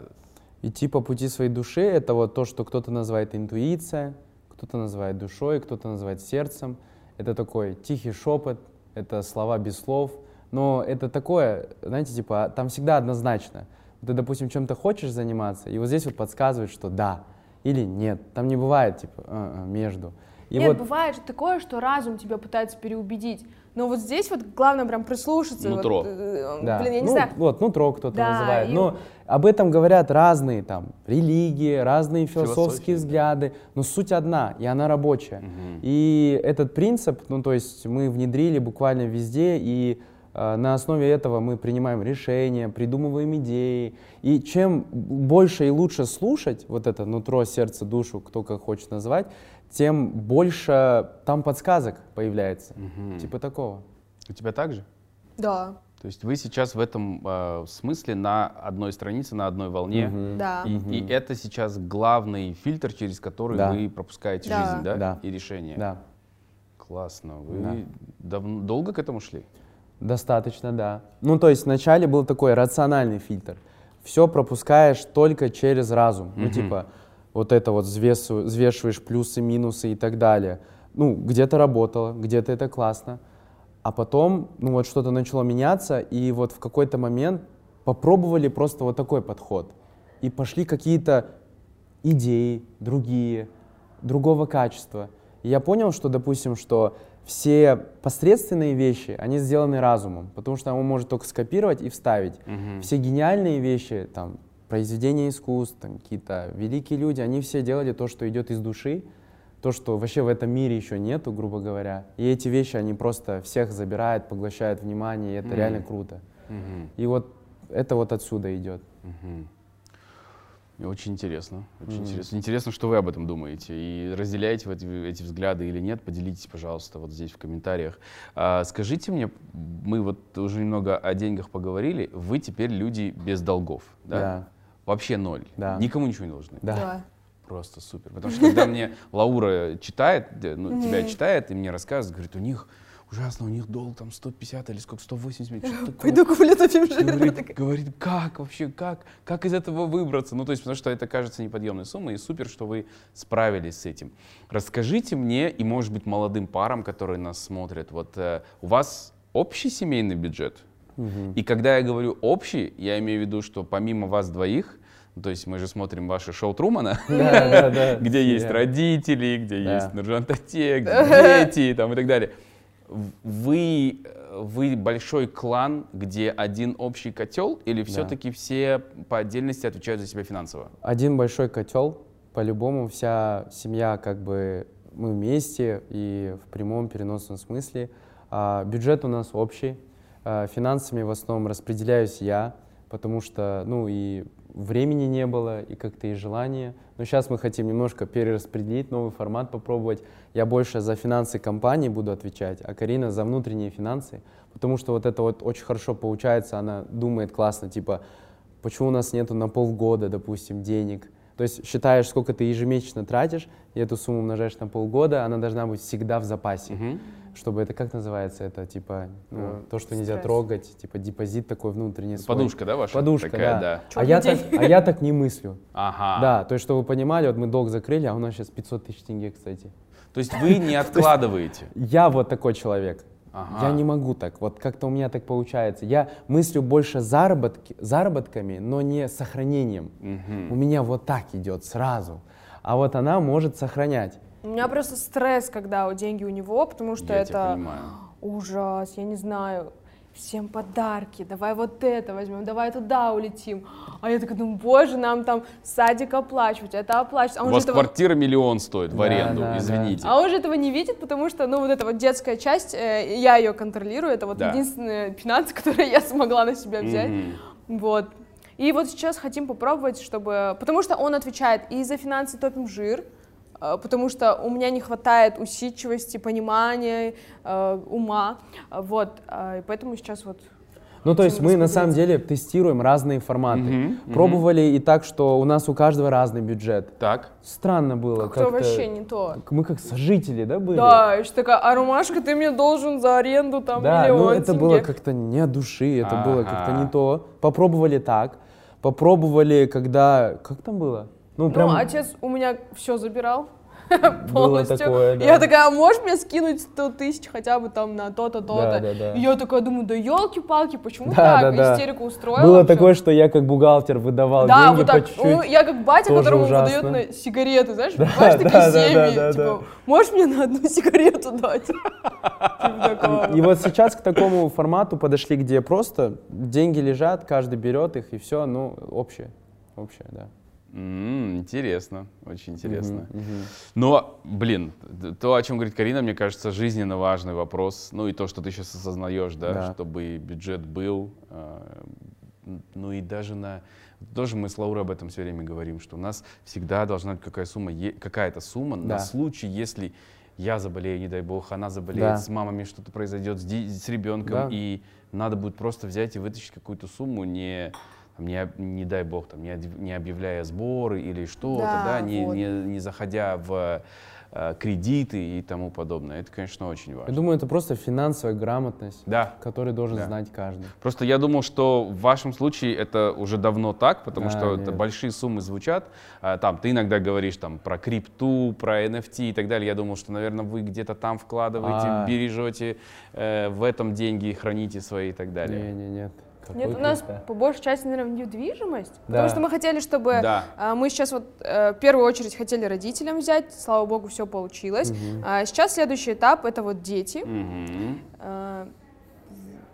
Идти по пути своей души — это вот то, что кто-то называет интуиция, кто-то называет душой, кто-то называет сердцем. Это такой тихий шепот, это слова без слов. Но это такое, знаете, типа, там всегда однозначно. Ты, допустим, чем-то хочешь заниматься, и вот здесь вот подсказывает, что да или нет. Там не бывает, типа, «А, а», между. И Нет, вот бывает же такое, что разум тебя пытается переубедить. Но вот здесь вот главное прям прислушаться. Нутро. Вот, э, Да. Блин, я не ну, знаю. Вот, нутро кто-то Да, называет. и- Но об этом говорят разные там религии, разные философские да. взгляды. Но суть одна, и она рабочая. И этот принцип, ну то есть мы внедрили буквально везде, и э, на основе этого мы принимаем решения, придумываем идеи. И чем больше и лучше слушать вот это нутро, сердце, душу, кто как хочет назвать, тем больше там подсказок появляется. Типа такого. у тебя так же? Да, То есть вы сейчас в этом э, смысле на одной странице, на одной волне, да. и, и это сейчас главный фильтр, через который Да. вы пропускаете Да. жизнь, да? Да. И решения. Да. Классно. Вы давно, долго к этому шли? Достаточно, да. Ну, то есть вначале был такой рациональный фильтр. Все пропускаешь только через разум. Ну, типа, вот это вот взвесу- взвешиваешь плюсы, минусы и так далее. Ну, где-то работало, где-то это классно. А потом, ну, вот что-то начало меняться, и вот в какой-то момент попробовали просто вот такой подход. И пошли какие-то идеи другие, другого качества. И я понял, что, допустим, что все посредственные вещи, они сделаны разумом, потому что он может только скопировать и вставить. Мгм. Все гениальные вещи, там, произведения искусств, там, какие-то великие люди, они все делали то, что идет из души, то, что вообще в этом мире еще нету, грубо говоря. И эти вещи, они просто всех забирают, поглощают внимание, и это Мгм. реально круто. Мгм. И вот это вот отсюда идет. Мгм. Очень интересно, очень Мгм. интересно. Интересно, что вы об этом думаете. И разделяете вы эти, эти взгляды или нет, поделитесь, пожалуйста, вот здесь в комментариях. А, скажите мне, мы вот уже немного о деньгах поговорили, вы теперь люди без долгов, да? Да. Вообще ноль. Да. Никому ничего не должны. Да. Просто супер. Потому что когда мне Лаура читает, ну, тебя читает и мне рассказывает, говорит, у них ужасно, у них долг там 150 или сколько, 180 миллионов. что такое? Пойду куплю топим жир. Говорит, говорит, как вообще, как, как из этого выбраться? Ну, то есть, потому что это кажется неподъемной суммой, и супер, что вы справились с этим. Расскажите мне, и, может быть, молодым парам, которые нас смотрят, вот э, у вас общий семейный бюджет? И когда я говорю общий, я имею в виду, что помимо вас двоих, ну, то есть мы же смотрим ваше шоу Трумана, Да, да, да. где есть родители, где есть Нуржан Татек, дети там, и так далее. Вы, вы большой клан, где один общий котел, или все-таки все по отдельности отвечают за себя финансово? Один большой котел, по-любому вся семья как бы мы вместе и в прямом переносном смысле. А, бюджет у нас общий, А, финансами в основном распределяюсь я, потому что, ну и времени не было, и как-то и желания. Но сейчас мы хотим немножко перераспределить, новый формат попробовать. Я больше за финансы компании буду отвечать, а Карина за внутренние финансы, потому что вот это вот очень хорошо получается, она думает классно, типа, почему у нас нету на полгода, допустим, денег. То есть считаешь, сколько ты ежемесячно тратишь, и эту сумму умножаешь на полгода, она должна быть всегда в запасе. Мгм. Чтобы это, как называется, это типа, ну, Э, то, что нельзя стресс. трогать, типа депозит такой внутренний свой. Подушка, да, ваша? Подушка, Такая, да. А Чёрный я, так, а я так не мыслю. Ага. Да, то есть, чтобы вы понимали, вот мы долг закрыли, а у нас сейчас 500 тысяч тенге, кстати. То есть вы не откладываете? Я вот такой человек. Ага. Я не могу так. Вот как-то у меня так получается. Я мыслю больше заработки, заработками, но не сохранением. Мгм. У меня вот так идет сразу. А вот она может сохранять. У меня просто стресс, когда деньги у него, потому что Я это ужас, я не знаю. Всем подарки, давай вот это возьмем, давай туда улетим. А я такая думаю, боже, нам там садик оплачивать, это оплачивать. А У он, вас этого, квартира миллион стоит в Да, аренду, да, да. извините. а он же этого не видит, потому что, ну, вот эта вот детская часть, э, я ее контролирую, это вот Да. единственные финансы, которые я смогла на себя взять. Мгм. Вот. И вот сейчас хотим попробовать, чтобы... Потому что он отвечает и за финансы топим жир, потому что у меня не хватает усидчивости, понимания, э, ума. Э, Вот. э, И поэтому сейчас вот... Ну, то есть мы на самом деле тестируем разные форматы. Мгм. Пробовали и так, что у нас у каждого разный бюджет. Так. Странно было. Как-то как-то- вообще не то. Мы как сожители, да, были? Да, и что такая, а Ромашка, ты мне должен за аренду там Да, миллион ну это тенге». было как-то не от души, это было как-то не то. Попробовали так, попробовали, когда... Как там было? Ну, прям... Ну, отец у меня все забирал Было полностью. такое, да. Я такая, а можешь мне скинуть 100 тысяч хотя бы там на то-то, то-то? Да, да, да. И я такая думаю, да елки-палки, почему Да, так? да, да. Истерику устроила. Было вообще. такое, что я как бухгалтер выдавал Да, деньги вот по так. чуть-чуть. Ну, я как батя, Тоже которому ужасно. выдает на сигареты, знаешь, Да, понимаешь, такие да, да, семьи. да, да, типа, можешь мне на одну сигарету дать? Типа. И вот сейчас к такому формату подошли, где просто деньги лежат, каждый берет их и все, ну, общее. Общее, да. М, Интересно, очень интересно. Мгм. Но, блин, то, о чем говорит Карина, мне кажется, жизненно важный вопрос. Ну и то, что ты сейчас осознаешь, да, Да. чтобы бюджет был. э, Ну и даже на... Тоже мы с Лаурой об этом все время говорим, что у нас всегда должна быть какая сумма, какая-то сумма на Да. случай, если я заболею, не дай бог, она заболеет, Да. с мамами что-то произойдет, с, с ребенком, Да. и надо будет просто взять и вытащить какую-то сумму, не, не, не дай бог, там, не, не объявляя сборы или что-то, Да, да, не, вот. не, не заходя в э, кредиты и тому подобное. Это, конечно, очень Я важно. думаю, это просто финансовая грамотность, Да. которую должен Да. знать каждый. Просто я думал, что в вашем случае это уже давно так, потому А, что это нет. большие суммы звучат. А, Там ты иногда говоришь там про крипту, про NFT и так далее. Я думал, что, наверное, вы где-то там вкладываете, А. бережете э, в этом деньги, храните свои и так далее. Не, не, нет. Нет, у нас по большей части, наверное, недвижимость. Да. Потому что мы хотели, чтобы... Да. а, мы сейчас вот э, в первую очередь хотели родителям взять, слава богу, все получилось. А сейчас следующий этап — это вот дети. Мгм. А,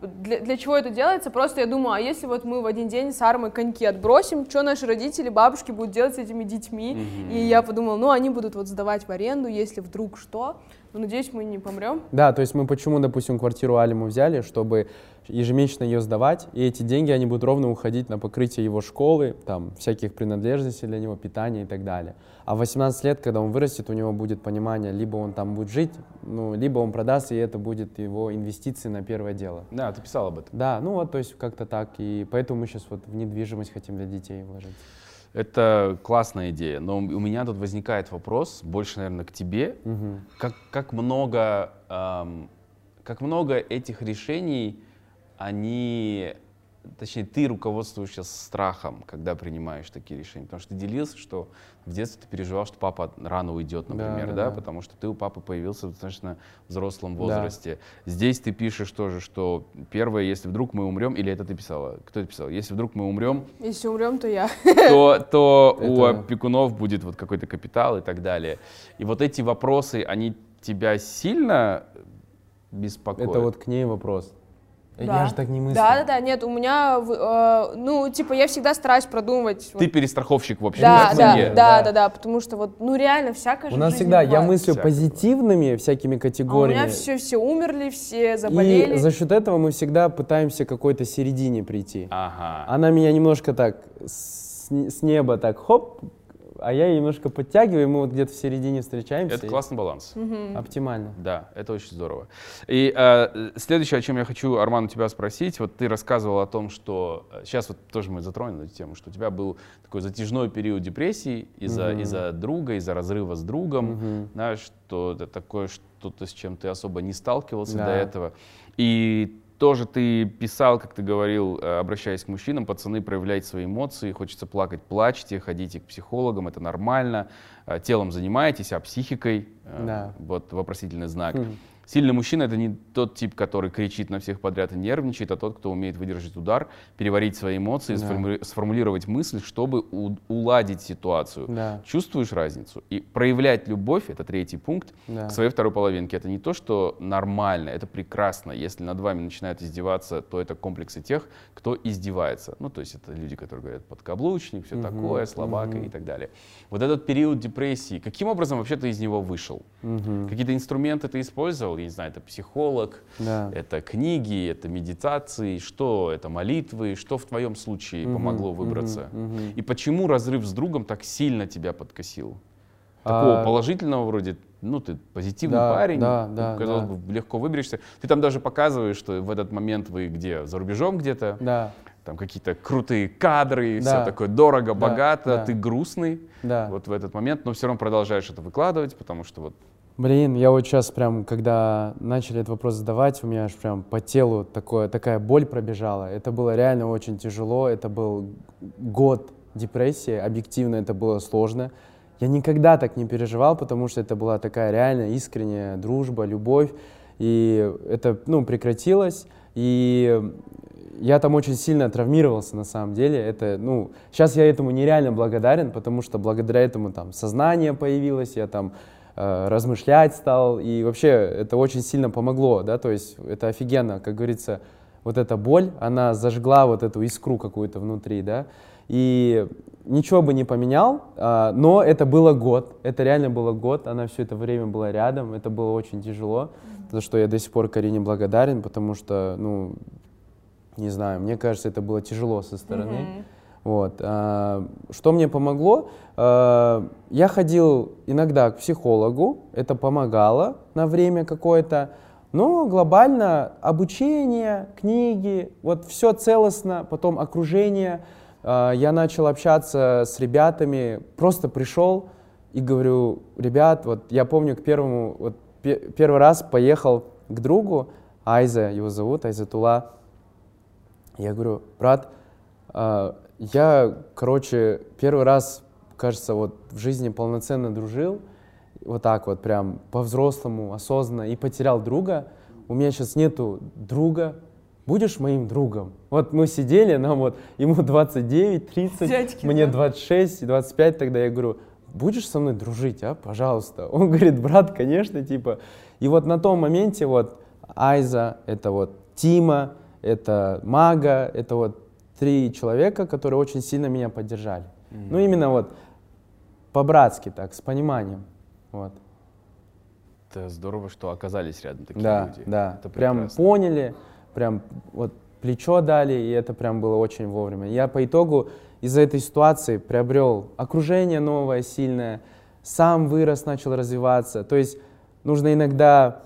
Для, для чего это делается? Просто я думаю, а если вот мы в один день с Армой коньки отбросим, что наши родители, бабушки будут делать с этими детьми? И я подумала, ну, они будут вот сдавать в аренду, если вдруг что. Ну, надеюсь, мы не помрем. Да, то есть мы почему, допустим, квартиру Алиму взяли, чтобы ежемесячно ее сдавать, и эти деньги, они будут ровно уходить на покрытие его школы, там, всяких принадлежностей для него, питания и так далее. А в 18 лет, когда он вырастет, у него будет понимание, либо он там будет жить, ну, либо он продаст, и это будет его инвестиции на первое дело. Да, ты писал об этом. Да, ну вот, то есть как-то так, и поэтому мы сейчас вот в недвижимость хотим для детей вложить. Это классная идея, но у меня тут возникает вопрос, больше, наверное, к тебе. Мгм. Как, как много, ам, как много этих решений, они, точнее, ты руководствуешься страхом, когда принимаешь такие решения. Потому что ты делился, что в детстве ты переживал, что папа рано уйдет, Да, например, да, да, да. потому что ты у папы появился в достаточно взрослом Да. возрасте. Здесь ты пишешь тоже, что первое, если вдруг мы умрем, или это ты писала? Кто это писал? Если вдруг мы умрем, Если умрем, то я. то, то у Это- опекунов будет вот какой-то капитал и так далее. И вот эти вопросы, они тебя сильно беспокоят? Это вот к ней вопрос. Да. Я же так не мыслю. Да, да, да, нет, у меня, э, ну, типа, я всегда стараюсь продумывать. Ты вот- перестраховщик, в общем, да, да, да, Да. да, да, потому что вот, ну, реально, всякое же У нас всегда, я бывает. мыслю Всякое позитивными всякими А у категориями. меня все, все умерли, все заболели. И за счет этого мы всегда пытаемся к какой-то середине прийти. Ага. Она меня немножко так с, с неба так хоп, а я немножко подтягиваю, и мы вот где-то в середине встречаемся. Это и классный баланс. Оптимально. Да, это очень здорово. И э, следующее, о чем я хочу, Арман, у тебя спросить. Вот ты рассказывал о том, что... э, Сейчас вот тоже мы затронем эту тему, что у тебя был такой затяжной период депрессии из-за из-за друга, из-за разрыва с другом. Знаешь, что это такое что-то, с чем ты особо не сталкивался Да. до этого. И тоже ты писал, как ты говорил, э, обращаясь к мужчинам, пацаны, проявляйте свои эмоции, хочется плакать, плачьте, ходите к психологам, это нормально, Э, телом занимаетесь, а психикой, э, Да. вот вопросительный знак. Мгм. Сильный мужчина — это не тот тип, который кричит на всех подряд и нервничает, а тот, кто умеет выдержать удар, переварить свои эмоции, Да. сформули- сформулировать мысль, чтобы у- уладить ситуацию. Да. Чувствуешь разницу? И проявлять любовь — это третий пункт Да. к своей второй половинке. Это не то, что нормально, это прекрасно. Если над вами начинают издеваться, то это комплексы тех, кто издевается. Ну, то есть это люди, которые говорят подкаблучник, все такое, слабака и так далее. Вот этот период депрессии, каким образом вообще ты из него вышел? Мгм. Какие-то инструменты ты использовал? Я не знаю, это психолог, Да. это книги, это медитации, что это молитвы, что в твоем случае Мгм, помогло выбраться? мгм. И почему разрыв с другом так сильно тебя подкосил? Такого А, положительного вроде, ну ты позитивный Да, парень, да, да, казалось да. бы, легко выберешься. Ты там даже показываешь, что в этот момент вы где, за рубежом где-то, Да, там какие-то крутые кадры, все Да. такое дорого, Да, богато, да. ты грустный да. вот в этот момент, но все равно продолжаешь это выкладывать, потому что вот Блин, я вот сейчас прям, когда начали этот вопрос задавать, у меня аж прям по телу такое, такая боль пробежала. Это было реально очень тяжело, это был год депрессии, объективно это было сложно. Я никогда так не переживал, потому что это была такая реально искренняя дружба, любовь. И это, ну, прекратилось. И я там очень сильно травмировался на самом деле. Это, ну, сейчас я этому нереально благодарен, потому что благодаря этому там сознание появилось, я там размышлять стал, и вообще это очень сильно помогло, да, то есть это офигенно, как говорится, вот эта боль, она зажгла вот эту искру какую-то внутри, да, и ничего бы не поменял, а, но это было год, это реально было год, она все это время была рядом, это было очень тяжело, за что я до сих пор Карине благодарен, потому что, ну, не знаю, мне кажется, это было тяжело со стороны. Мгм. Вот. а, Что мне помогло? А, Я ходил иногда к психологу, это помогало на время какое-то, но глобально обучение, книги, вот все целостно, потом окружение. А, Я начал общаться с ребятами, просто пришел и говорю, ребят, вот я помню к первому, вот пе- первый раз поехал к другу, Айза его зовут, Айзатула, я говорю, брат, я, короче, первый раз, кажется, вот в жизни полноценно дружил, вот так вот прям по-взрослому, осознанно, и потерял друга. У меня сейчас нету друга, будешь моим другом? Вот мы сидели, нам вот, ему 29, 30, Дядьки, мне да. 26, 25 тогда, я говорю, будешь со мной дружить, а, пожалуйста? Он говорит, брат, конечно, типа. И вот на том моменте вот Айза, это вот Тима, это Мага, это вот три человека, которые очень сильно меня поддержали. Ну, именно вот по-братски так, с пониманием. Вот. Это здорово, что оказались рядом такие Да, люди. да. Это прям поняли, прям вот плечо дали, и это прям было очень вовремя. Я по итогу из-за этой ситуации приобрел окружение новое, сильное, сам вырос, начал развиваться. То есть нужно иногда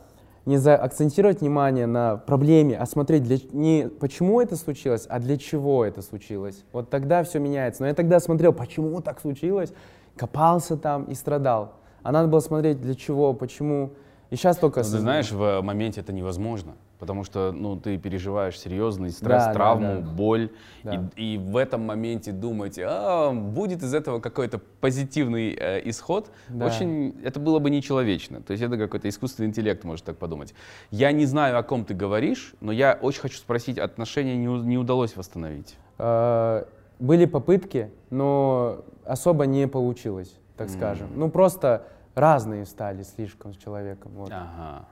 не за акцентировать внимание на проблеме, а смотреть для, не почему это случилось, а для чего это случилось. Вот тогда все меняется. Но я тогда смотрел, почему так случилось, копался там и страдал. А надо было смотреть для чего, почему. И сейчас только... Но ты осознаю. знаешь, в моменте это невозможно, потому что ну, ты переживаешь серьезный стресс, Да, да, травму, да. боль, Да. и, и в этом моменте думать, а, будет из этого какой-то позитивный э, исход, Да. очень, это было бы нечеловечно. То есть это какой-то искусственный интеллект может так подумать. Я не знаю, о ком ты говоришь, но я очень хочу спросить, отношения не, не удалось восстановить. Э, Были попытки, но особо не получилось, так скажем. Ну, просто разные стали слишком с человеком. Вот. Ага.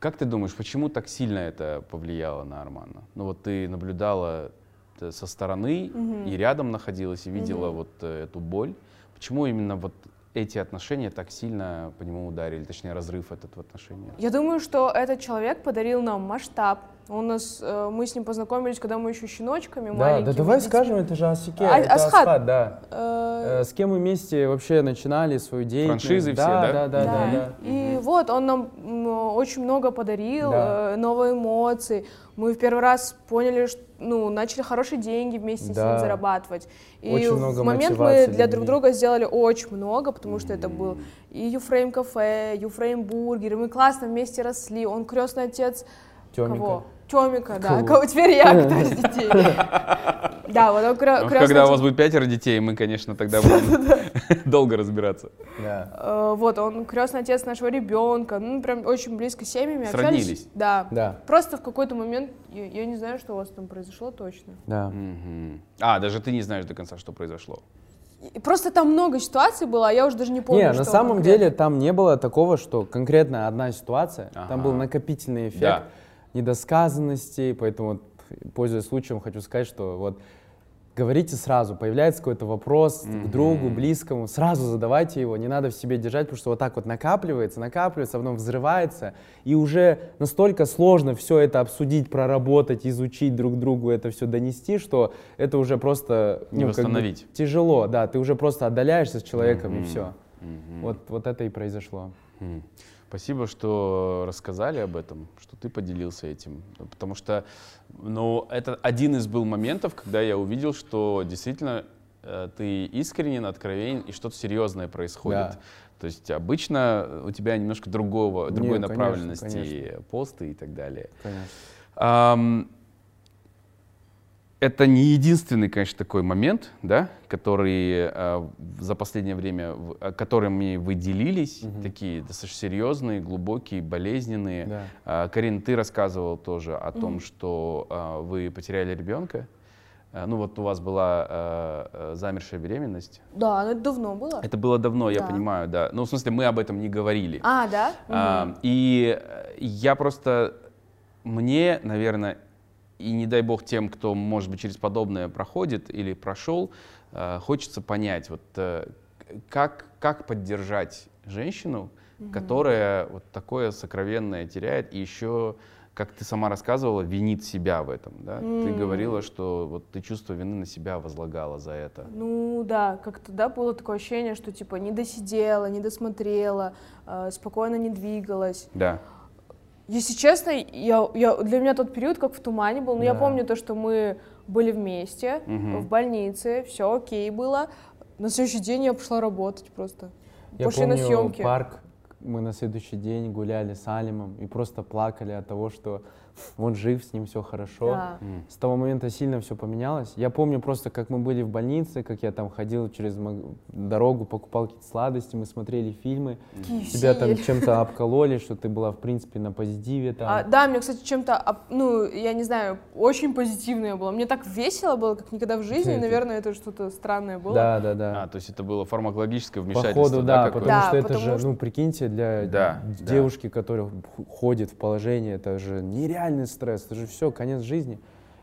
Как ты думаешь, почему так сильно это повлияло на Армана? Ну вот ты наблюдала со стороны и рядом находилась и видела вот э, эту боль. Почему именно вот эти отношения так сильно по нему ударили, точнее разрыв этот в отношениях? Я думаю, что этот человек подарил нам масштаб. Он нас, э, мы с ним познакомились, когда мы еще щеночками Да, маленькими. да давай детьми. скажем, это же Асике, А- это Асхат. Асхат, да. Э, Э, С кем мы вместе вообще начинали свою деятельность. Франшизы все, да? Да, да, да, Да. да. И вот он нам очень много подарил, Да. э, новые эмоции. Мы в первый раз поняли, что ну, начали хорошие деньги вместе с Да. ним зарабатывать. И Очень в много момент мы для друг друга сделали очень много, потому что это был и Юфрейм кафе, Юфрейм бургер. и Мы классно вместе росли. Он крестный отец Тёмика. кого? Тёмика, да. Кого? Теперь я, кто из детей. Да, вот Ну, крестный Когда у отец. вас будет пятеро детей, мы, конечно, тогда будем долго разбираться. Э, Вот, он крестный отец нашего ребенка, ну, прям очень близко с семьями. Сроднились. Да. Да. Просто в какой-то момент, я, не знаю, что у вас там произошло точно. Да. А, даже ты не знаешь до конца, что произошло. Просто там много ситуаций было, а я уже даже не помню, Не, что на самом конкретно. деле там не было такого, что конкретно одна ситуация. Там был Ага. накопительный эффект Да. Недосказанности, поэтому, пользуясь случаем, хочу сказать, что вот говорите сразу, появляется какой-то вопрос к другу, близкому, сразу задавайте его, не надо в себе держать, потому что вот так вот накапливается, накапливается, а потом взрывается, и уже настолько сложно все это обсудить, проработать, изучить друг другу, это все донести, что это уже просто Не ну, как бы восстановить. тяжело, да, ты уже просто отдаляешься с человеком и все. Мгм. Вот, вот это и произошло. М. Спасибо, что рассказали об этом, что ты поделился этим. Потому что, ну, это один из был моментов, когда я увидел, что действительно э, ты искренен, откровенен и что-то серьезное происходит. Да. То есть обычно у тебя немножко другого, другой конечно, направленности конечно. посты и так далее. Конечно. Ам, это не единственный, конечно, такой момент, да, который э, за последнее время, в- э, которыми вы делились, такие достаточно серьезные, глубокие, болезненные. Да. А, Карин, ты рассказывал тоже о том, что а, вы потеряли ребенка. А, Ну вот у вас была э, э, замершая беременность. Да, ну это давно было. Это было давно, я Да. понимаю, да. Ну, в смысле, мы об этом не говорили. А, да? А, И э, я просто, мне, наверное, и не дай бог тем, кто, может быть, через подобное проходит или прошел, э, хочется понять, вот э, как, как поддержать женщину, которая вот такое сокровенное теряет и еще, как ты сама рассказывала, винит себя в этом. Да? Ты М. говорила, что вот ты чувство вины на себя возлагала за это. Ну да, как-то да, было такое ощущение, что типа не досидела, не досмотрела, э, спокойно не двигалась. Да. Если честно, я, я, для меня тот период как в тумане был. Но я Да. помню то, что мы были вместе Мгм. в больнице, все окей было. На следующий день я пошла работать просто. Я Пошли помню на съемки. парк, мы на следующий день гуляли с Алимом и просто плакали от того, что он жив, с ним все хорошо. Да. С того момента сильно все поменялось. Я помню просто, как мы были в больнице, как я там ходил через дорогу, покупал какие-то сладости, мы смотрели фильмы. KFC Тебя там чем-то обкололи, что ты была, в принципе, на позитиве там. А, да, мне, кстати, чем-то, ну, я не знаю, очень позитивное было. Мне так весело было, как никогда в жизни. наверное, это что-то странное было. Да, да, да. А, то есть это было фармакологическое вмешательство, Походу, да, какое-то? потому Да, что это потому же, что- ну, прикиньте, для Да, д- да. девушки, которая ходит в положение, это же нереальный стресс, это же все, конец жизни.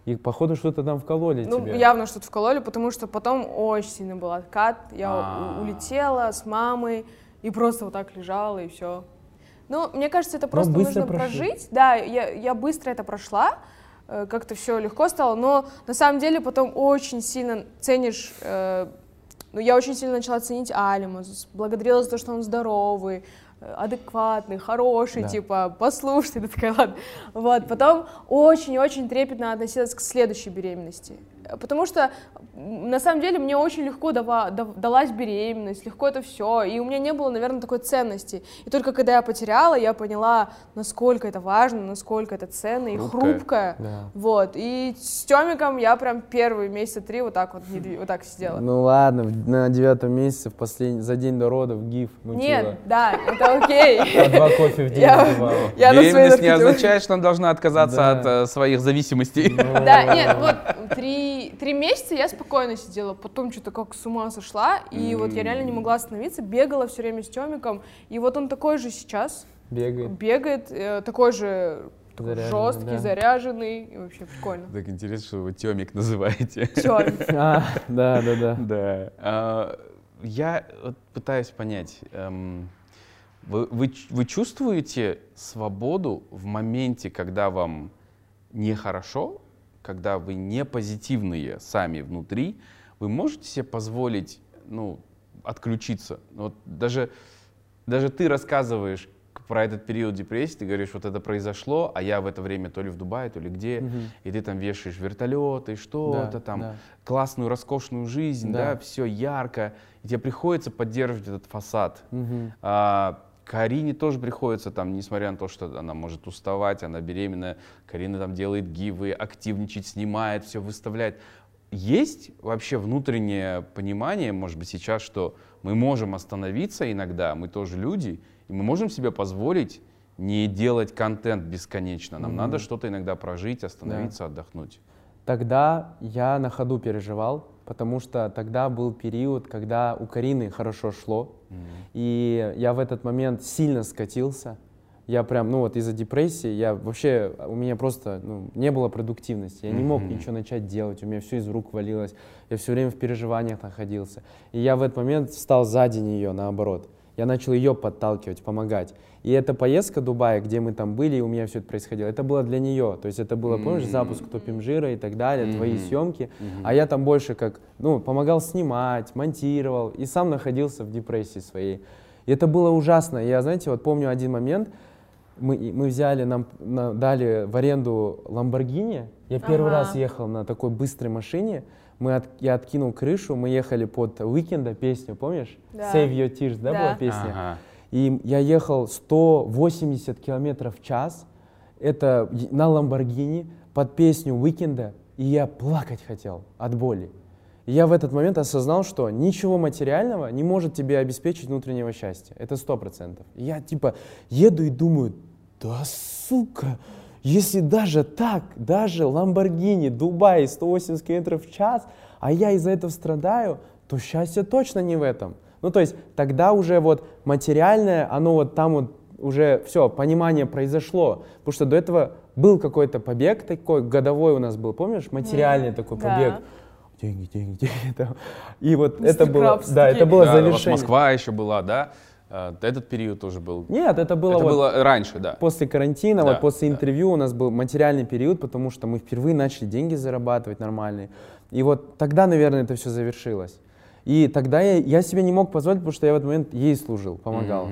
И походу что-то там вкололи Ну, тебе. явно что-то вкололи, потому что потом очень сильно был откат. Я А. улетела с мамой и просто вот так лежала, и все. Ну, мне кажется, это просто нужно прошли. прожить. Да, я, я быстро это прошла, э, как-то все легко стало, но на самом деле потом очень сильно ценишь... э, ну, я очень сильно начала ценить Алима, благодарила за то, что он здоровый, адекватный, хороший, Да. типа, послушный, ты такая, ладно. Вот, потом очень-очень трепетно относилась к следующей беременности. Потому что, на самом деле, мне очень легко дава- дав- далась беременность, легко это все, и у меня не было, наверное, такой ценности. И только когда я потеряла, я поняла, насколько это важно, насколько это ценно и Хрупкое. хрупкое. Да. Вот, и с Тёмиком я прям первые месяца три вот так вот, не вот так сидела. Ну ладно, на девятом месяце, в послед... за день до родов, гиф мутила. Нет, да, это окей. Два кофе в день Беременность не означает, что она должна отказаться от э, своих зависимостей. Да, нет, вот три, три месяца я спокойно сидела, потом что-то как с ума сошла, и вот я реально не могла остановиться, бегала все время с Тёмиком, и вот он такой же сейчас, Бегает. бегает, э, такой же Заряженный, жесткий, да. заряженный, и вообще прикольно. Так интересно, что вы Тёмик называете. Тёмик. А, да, да, да. Да. А, Я вот пытаюсь понять, эм, вы, вы вы чувствуете свободу в моменте, когда вам нехорошо, когда вы не позитивные сами внутри, вы можете себе позволить ну, отключиться? Вот даже, даже ты рассказываешь про этот период депрессии, ты говоришь, вот это произошло, а я в это время то ли в Дубае, то ли где, Мгм. и ты там вешаешь вертолеты, что-то Да, там, да. классную, роскошную жизнь, да, Да. все ярко, и тебе приходится поддерживать этот фасад. Мгм. А Карине тоже приходится там, несмотря на то, что она может уставать, она беременная, Карина там делает гивы, активничает, снимает, все выставляет. Есть вообще внутреннее понимание, может быть, сейчас, что мы можем остановиться иногда, мы тоже люди, и мы можем себе позволить не делать контент бесконечно. Нам Мгм. надо что-то иногда прожить, остановиться, отдохнуть. Тогда я на ходу переживал, потому что тогда был период, когда у Карины хорошо шло, и я в этот момент сильно скатился. Я прям, ну вот из-за депрессии, я вообще, у меня просто ну, не было продуктивности, я не мог ничего начать делать, у меня все из рук валилось, я все время в переживаниях находился. И я в этот момент встал сзади нее, наоборот. Я начал ее подталкивать, помогать. И эта поездка Дубая, где мы там были, и у меня все это происходило, это было для нее. То есть это было, помнишь, М. запуск Топим Жира и так далее, твои Мгм. съемки. Мгм. А я там больше как, ну, помогал снимать, монтировал и сам находился в депрессии своей. И это было ужасно. Я, знаете, вот помню один момент, мы, мы взяли, нам на- дали в аренду Ламборгини. Я первый Ага. раз ехал на такой быстрой машине. Мы от- я откинул крышу, мы ехали под Уикенда песню, помнишь? Да. Save Your Tears, да, Да. была песня? Ага. И я ехал 180 километров в час, это на Ламборгини, под песню Уикенда, и я плакать хотел от боли. И я в этот момент осознал, что ничего материального не может тебе обеспечить внутреннего счастья. Это сто процентов. Я типа еду и думаю, да сука, если даже так, даже Ламборгини, Дубай, 180 км в час, а я из-за этого страдаю, то счастье точно не в этом. Ну, то есть тогда уже вот материальное, оно вот там вот уже все, понимание произошло. Потому что до этого был какой-то побег такой, годовой у нас был, помнишь, материальный такой да. побег. Деньги, деньги, деньги. там. И вот Мистер это было, Крабс да, это было Да, у вас завершение. Москва еще была, да? Э, Этот период тоже был. Нет, это было Это вот было раньше, да. после карантина, Да, вот после да. интервью у нас был материальный период, потому что мы впервые начали деньги зарабатывать нормальные. И вот тогда, наверное, это все завершилось. И тогда я, я себе не мог позволить, потому что я в этот момент ей служил, помогал.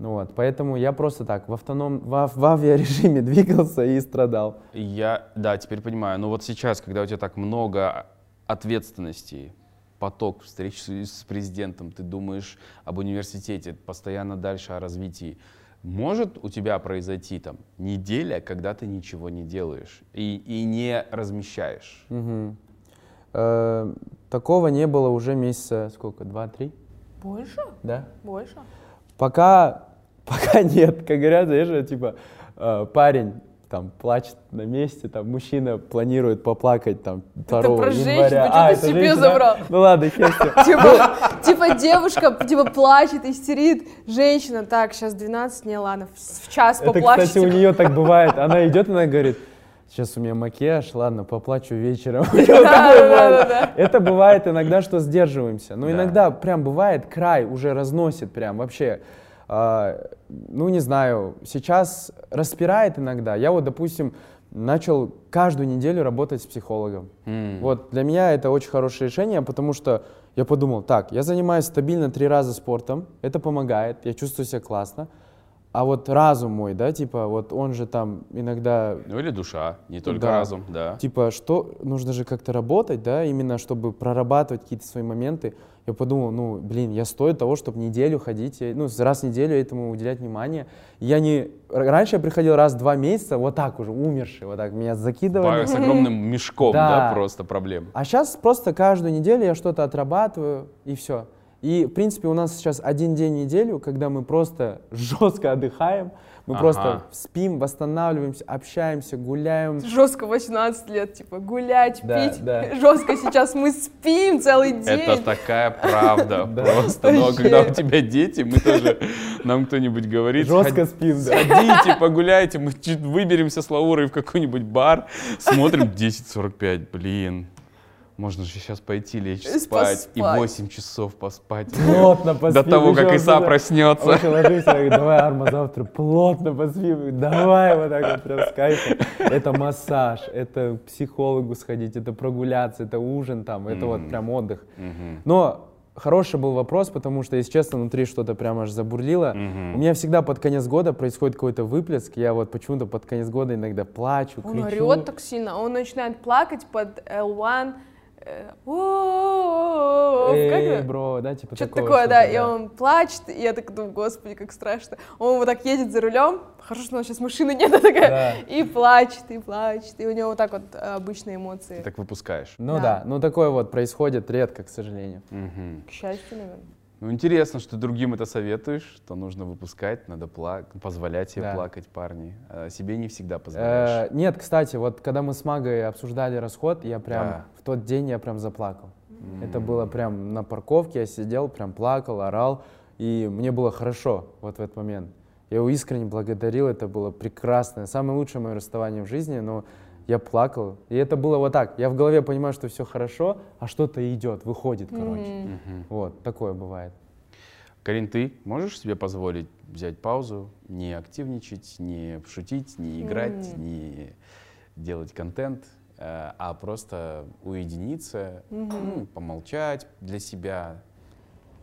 Ну вот, поэтому я просто так в автоном, в, в авиарежиме двигался и страдал. Я, да, теперь понимаю. Но вот сейчас, когда у тебя так много ответственностей, поток встреч с, президентом, ты думаешь об университете, постоянно дальше о развитии. Может у тебя произойти там неделя, когда ты ничего не делаешь и, и не размещаешь? Мгм. Э, Такого не было уже месяца, сколько, два-три, Больше? да? Больше? Пока, пока нет, как говорят, знаешь, типа э, парень там плачет на месте, там мужчина планирует поплакать там 2 про женщин, января. ты что-то это себе женщина? забрал. Ну ладно, хер с ним. Типа, типа девушка типа плачет, истерит, женщина, так, сейчас 12, не, ладно, в час Это, поплачете. кстати, у нее так бывает. Она идет, она говорит, сейчас у меня макияж, ладно, поплачу вечером. Это бывает иногда, что сдерживаемся. Но Да. иногда прям бывает край, уже разносит прям вообще. А, ну, не знаю, сейчас распирает иногда. Я вот, допустим, начал каждую неделю работать с психологом. Вот для меня это очень хорошее решение, потому что я подумал, так, я занимаюсь стабильно три раза спортом, это помогает, я чувствую себя классно. А вот разум мой, да, типа, вот он же там иногда, Ну или душа, не только Да. разум, да. типа, что, нужно же как-то работать, да, именно чтобы прорабатывать какие-то свои моменты. Я подумал, ну, блин, я стою того, чтобы неделю ходить, ну, раз в неделю этому уделять внимание. Я не, раньше я приходил раз в два месяца, вот так уже, умерший, вот так, меня закидывали. С огромным мешком, да, Да. просто проблем. А сейчас просто каждую неделю я что-то отрабатываю, и все. И, в принципе, у нас сейчас один день в неделю, когда мы просто жестко отдыхаем, мы Ага. просто спим, восстанавливаемся, общаемся, гуляем. Жестко 18 лет, типа, гулять, Да, пить. да. Жестко сейчас мы спим целый день. Это такая правда, Да. просто. Но когда у тебя дети, мы тоже, нам кто-нибудь говорит, Жестко «Сходи- спим, да. Сходите, погуляйте, мы чуть выберемся с Лаурой в какой-нибудь бар, смотрим 10.45, блин, можно же сейчас пойти лечь И спать и поспать. 8 часов поспать. Плотно поспим. До того, как Иса проснется. Он ложись, давай, Арма, завтра плотно поспим. Давай, вот так вот прям с кайфом. Это массаж, это к психологу сходить, это прогуляться, это ужин там, это вот прям отдых. Но хороший был вопрос, потому что, если честно, внутри что-то прям аж забурлило. Мгм. У меня всегда под конец года происходит какой-то выплеск. Я вот почему-то под конец года иногда плачу, Он кричу. орет так сильно, он начинает плакать под L1. Э, Эй, это? бро, да, типа Что-то такое, да, и он плачет, и я так думаю, господи, как страшно. Он вот так едет за рулем, хорошо, что у нас сейчас машины нет, а такая, и плачет, и плачет, и у него вот так вот э, обычные эмоции. Ты так выпускаешь. Ну Да. ну такое вот происходит редко, к сожалению. К счастью, наверное. Ну, интересно, что другим это советуешь, что нужно выпускать, надо плакать, позволять себе Да. плакать, парни. А себе не всегда позволяешь. Э, нет, кстати, вот когда мы с Магой обсуждали расход, я прям Да. В тот день я прям заплакал. Это было прям на парковке, я сидел, прям плакал, орал, и мне было хорошо вот в этот момент. Я его искренне благодарил, это было прекрасное, самое лучшее мое расставание в жизни, но я плакал. И это было вот так. Я в голове понимаю, что все хорошо, а что-то идет, выходит, короче. Мгм. Вот, такое бывает. Карин, ты можешь себе позволить взять паузу, не активничать, не шутить, не играть, не делать контент, а просто уединиться, ну, помолчать для себя?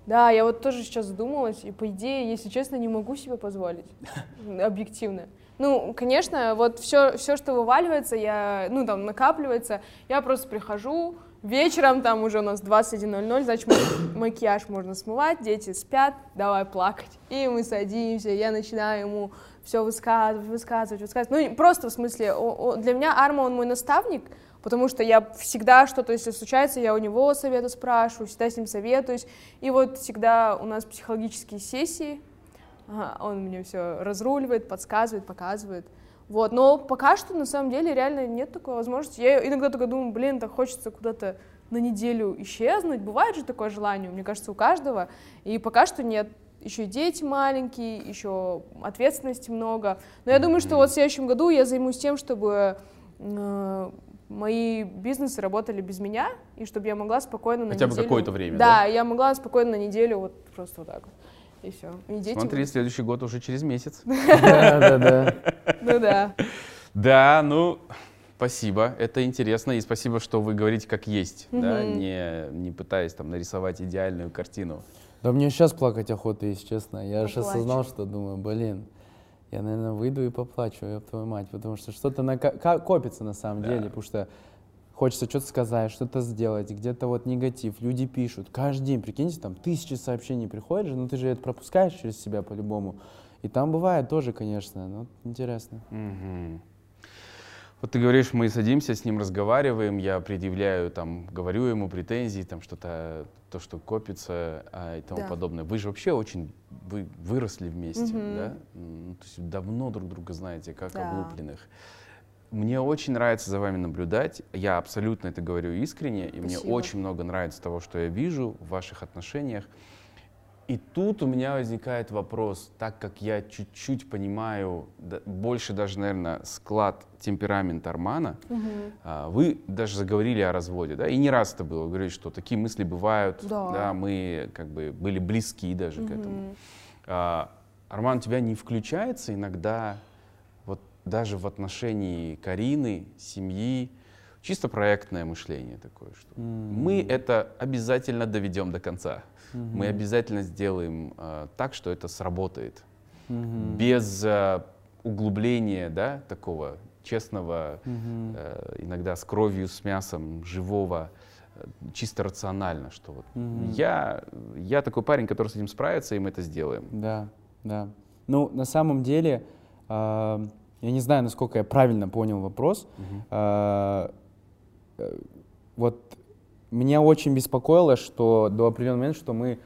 Да, я вот тоже сейчас задумалась, и по идее, если честно, не могу себе позволить, объективно. Ну, конечно, вот все, все, что вываливается, я, ну, там, накапливается, я просто прихожу, вечером, там уже у нас 21.00, значит, ма- макияж можно смывать, дети спят, давай плакать. И мы садимся, я начинаю ему все высказывать, высказывать, высказывать. Ну, просто в смысле, для меня Арма, он мой наставник, потому что я всегда что-то, если случается, я у него совета спрашиваю, всегда с ним советуюсь. И вот всегда у нас психологические сессии, он мне все разруливает, подсказывает, показывает. Вот, но пока что на самом деле реально нет такой возможности. Я иногда только думаю, блин, так хочется куда-то на неделю исчезнуть. Бывает же такое желание, мне кажется, у каждого. И пока что нет. Еще и дети маленькие, еще ответственности много. Но я думаю, что вот в следующем году я займусь тем, чтобы э, мои бизнесы работали без меня, и чтобы я могла спокойно на Хотя бы неделю... какое-то время, Да, да? я могла спокойно на неделю вот просто вот так вот. И все. И дети Смотри, будут- следующий год уже через месяц. Да-да-да. Ну да. Да, ну, спасибо, это интересно, и спасибо, что вы говорите как есть, да, не, не пытаясь там нарисовать идеальную картину. Да мне сейчас плакать охота, если честно. Я Поплачь. осознал, что думаю, блин, я, наверное, выйду и поплачу, ёб твою мать, потому что что-то ка- копится на самом Да. деле, потому что хочется что-то сказать, что-то сделать, где-то вот негатив, люди пишут, каждый день, прикиньте, там тысячи сообщений приходят же, ну ты же это пропускаешь через себя по-любому. И там бывает тоже, конечно, ну, интересно. Мгм. Вот ты говоришь, мы садимся с ним, разговариваем, я предъявляю, там, говорю ему претензии, там что-то, то, что копится а, и тому Да. подобное. Вы же вообще очень, вы выросли вместе, Мгм. да? М, То есть давно друг друга знаете, как Да. облупленных. Мне очень нравится за вами наблюдать. Я абсолютно это говорю искренне, и мне Спасибо. очень много нравится того, что я вижу в ваших отношениях. И тут у меня возникает вопрос, так как я чуть-чуть понимаю, да, больше даже, наверное, склад, темперамент Армана, а, вы даже заговорили о разводе, да, и не раз это было, говорили, что такие мысли бывают, Да. мы как бы были близки даже к этому. А, Арман, у тебя не включается иногда вот даже в отношении Карины, семьи, чисто проектное мышление такое, что мы это обязательно доведем до конца. Мы обязательно сделаем а, так, что это сработает. Без а, углубления, да, такого честного, э, иногда с кровью, с мясом, живого, э, чисто рационально, что вот я, я такой парень, который с этим справится, и мы это сделаем. Да, да. Ну, на самом деле, а, я не знаю, насколько я правильно понял вопрос. А, э, вот меня очень беспокоило, что до определенного момента, что мы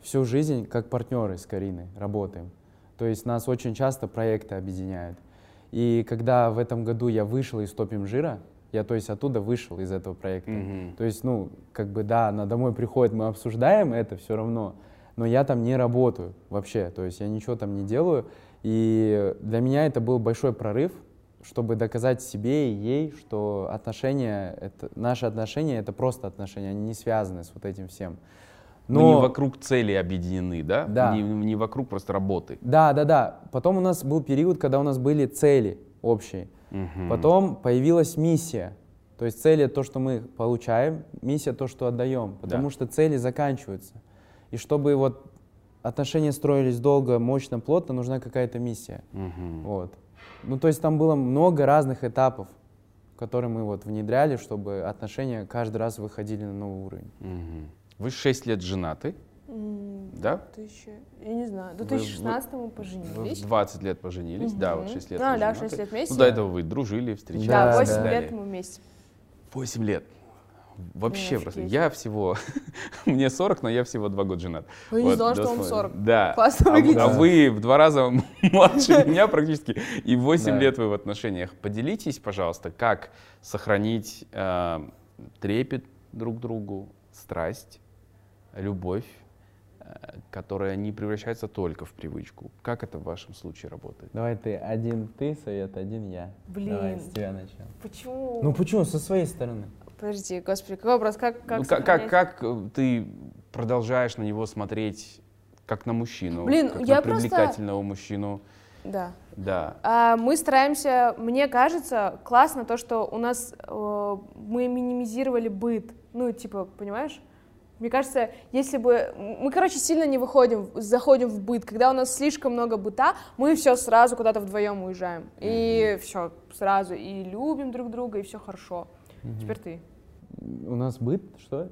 всю жизнь как партнеры с Кариной работаем. То есть нас очень часто проекты объединяют. И когда в этом году я вышел из «Топим жира», я, то есть, оттуда вышел из этого проекта. Мгм. То есть, ну, как бы, да, она домой приходит, мы обсуждаем это все равно, но я там не работаю вообще, то есть я ничего там не делаю. И для меня это был большой прорыв, чтобы доказать себе и ей, что отношения, это, наши отношения — это просто отношения, они не связаны с вот этим всем. Мы не вокруг цели объединены, да? Да. Не, не вокруг просто работы. Да, да, да. Потом у нас был период, когда у нас были цели общие. Мгм. Потом появилась миссия. То есть цель это то, что мы получаем, миссия то, что отдаем. Потому Да. что цели заканчиваются. И чтобы вот отношения строились долго, мощно, плотно, нужна какая-то миссия. Мгм. Вот. Ну, то есть там было много разных этапов, которые мы вот внедряли, чтобы отношения каждый раз выходили на новый уровень. Мгм. Вы 6 лет женаты, М, да? Тысяча, я не знаю, до Вы- 2016 мы Вы в поженились. 20 лет поженились, да, вот Мгм. 6 лет А, вы да, женаты. 6 лет вместе. Ну, до этого вы дружили, встречались. Да, Да, 8 да. лет мы вместе. 8 лет. Вообще просто. Я всего... Мне 40, но я всего 2 года женат. Ну, я не знала, что вам досмотр- 40. Да. Классно А, а вы в два раза младше меня практически. И 8 Да. лет вы в отношениях. Поделитесь, пожалуйста, как сохранить э, трепет друг к другу, страсть, любовь, э, которая не превращается только в привычку. Как это в вашем случае работает? Давай ты один ты совет, один я. Блин. Давай с тебя начнем. Почему? Ну почему? Со своей стороны. Подожди, господи, какой вопрос? Как, как Ну, как, как, как э, ты продолжаешь на него смотреть как на мужчину, Блин, как я на просто- привлекательного мужчину? Да. Да. А, Мы стараемся, мне кажется, классно то, что у нас э, мы минимизировали быт. Ну, типа, понимаешь? Мне кажется, если бы... Мы, короче, сильно не выходим, заходим в быт. Когда у нас слишком много быта, мы все сразу куда-то вдвоем уезжаем. И все, сразу. И любим друг друга, и все хорошо. Теперь ты. У нас быт, что?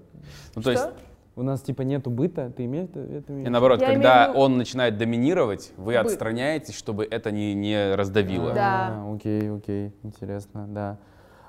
Ну, то есть, Что? У нас типа нету быта, ты имеешь это? это и наоборот, Я когда имею он начинает доминировать, вы Быт. отстраняетесь, чтобы это не, не раздавило. Да. А, окей, окей, интересно, да.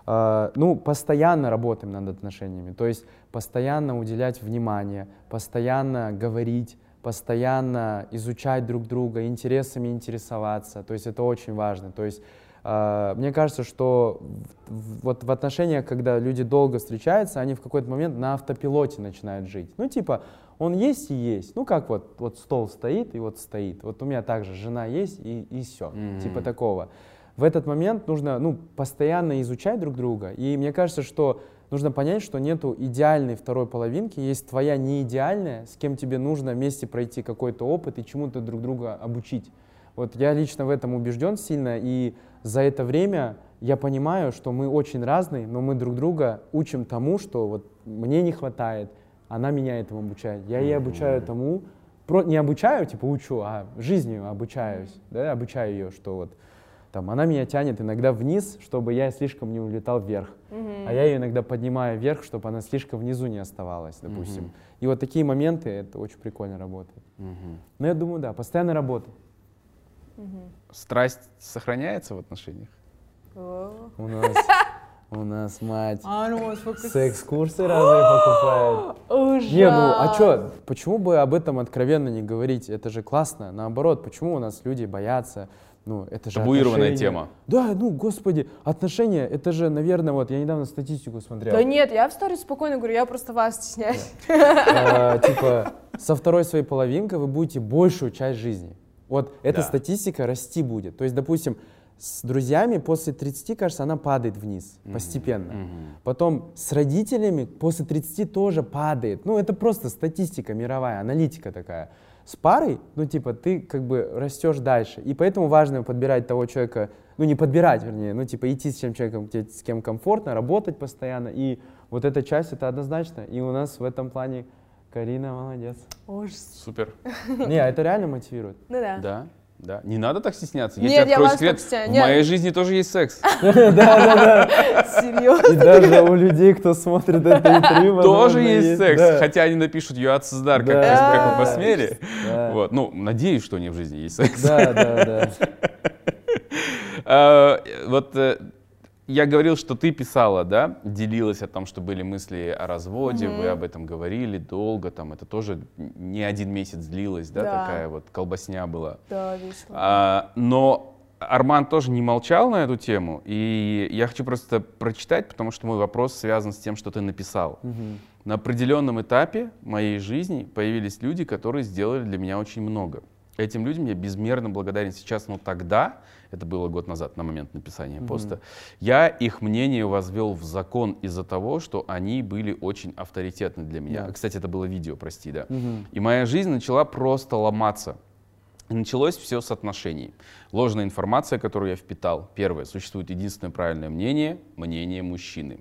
А, ну, постоянно работаем над отношениями, то есть постоянно уделять внимание, постоянно говорить, постоянно изучать друг друга, интересами интересоваться, то есть это очень важно. То есть мне кажется, что вот в отношениях, когда люди долго встречаются, они в какой-то момент на автопилоте начинают жить. Ну, типа, он есть и есть. Ну, как вот, вот стол стоит и вот стоит. Вот у меня также жена есть и, и все. Мгм. Типа такого. В этот момент нужно ну, постоянно изучать друг друга. И мне кажется, что нужно понять, что нету идеальной второй половинки, есть твоя неидеальная, с кем тебе нужно вместе пройти какой-то опыт и чему-то друг друга обучить. Вот я лично в этом убежден сильно, и за это время я понимаю, что мы очень разные, но мы друг друга учим тому, что вот мне не хватает, она меня этому обучает, я ей обучаю тому, про, не обучаю, типа учу, а жизнью обучаюсь, да, обучаю ее, что вот там она меня тянет иногда вниз, чтобы я слишком не улетал вверх, а я ее иногда поднимаю вверх, чтобы она слишком внизу не оставалась, допустим. Мгм. И вот такие моменты, это очень прикольно работает. Мгм. Но я думаю, да, постоянно работа. Страсть сохраняется в отношениях? У нас, у нас мать А, ну секс-курсы разные покупает. Ужас. Не, ну а чё, почему бы об этом откровенно не говорить? Это же классно. Наоборот, почему у нас люди боятся? Ну, это же Табуированная отношения. тема. Да, ну, господи, отношения, это же, наверное, вот, я недавно статистику смотрел. Да нет, я в сторис спокойно говорю, я просто вас стесняюсь. А, типа, со второй своей половинкой вы будете большую часть жизни. Вот эта Да. статистика расти будет. То есть, допустим, с друзьями после 30, кажется, она падает вниз постепенно. Потом с родителями после 30 тоже падает. Ну, это просто статистика мировая, аналитика такая. С парой, ну, типа, ты как бы растешь дальше. И поэтому важно подбирать того человека, ну, не подбирать, вернее, ну, типа, идти с тем человеком, с кем комфортно, работать постоянно. И вот эта часть, это однозначно. И у нас в этом плане Карина молодец. Ужас. Супер. Не, а это реально мотивирует. Ну да. Да, да. Не надо так стесняться. Я Нет, тебе я открою секрет. В Нет. моей жизни тоже есть секс. Серьезно. И даже у людей, кто смотрит это интервью, Тоже есть секс. да. Хотя они напишут «You от Сыздар», как, Да, вы да, посмели. да. Вот. Ну, надеюсь, что у них в жизни есть секс. Да, да, да. А, Вот э, я говорил, что ты писала, да, делилась о том, что были мысли о разводе, вы об этом говорили долго, там это тоже не один месяц длилось, да, Да. такая вот колбасня была. Да, весело. А, но Арман тоже не молчал на эту тему, и я хочу просто прочитать, потому что мой вопрос связан с тем, что ты написал. На определенном этапе моей жизни появились люди, которые сделали для меня очень много. Этим людям я безмерно благодарен сейчас, но тогда, это было год назад, на момент написания поста, я их мнение возвел в закон из-за того, что они были очень авторитетны для меня. Да. Кстати, это было видео, прости, да. Мгм. И моя жизнь начала просто ломаться. И началось все с отношений. Ложная информация, которую я впитал. Первое. Существует единственное правильное мнение – мнение мужчины.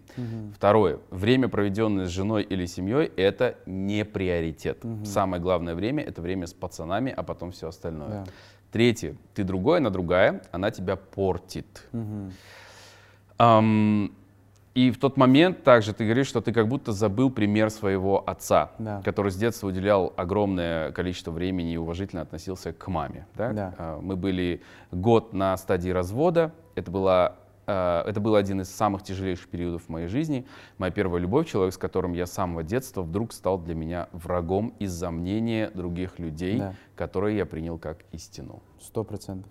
Второе. Время, проведенное с женой или семьей – это не приоритет. Самое главное время – это время с пацанами, а потом все остальное. Да. Третье. Ты другой, она другая, она тебя портит. Мгм. Ам, и в тот момент также ты говоришь, что ты как будто забыл пример своего отца, Да. который с детства уделял огромное количество времени и уважительно относился к маме. Да? Да. А, Мы были год на стадии развода. Это, была, это был один из самых тяжелейших периодов в моей жизни. Моя первая любовь, человек, с которым я с самого детства вдруг стал для меня врагом из-за мнения других людей, Да. которые я принял как истину. Сто процентов.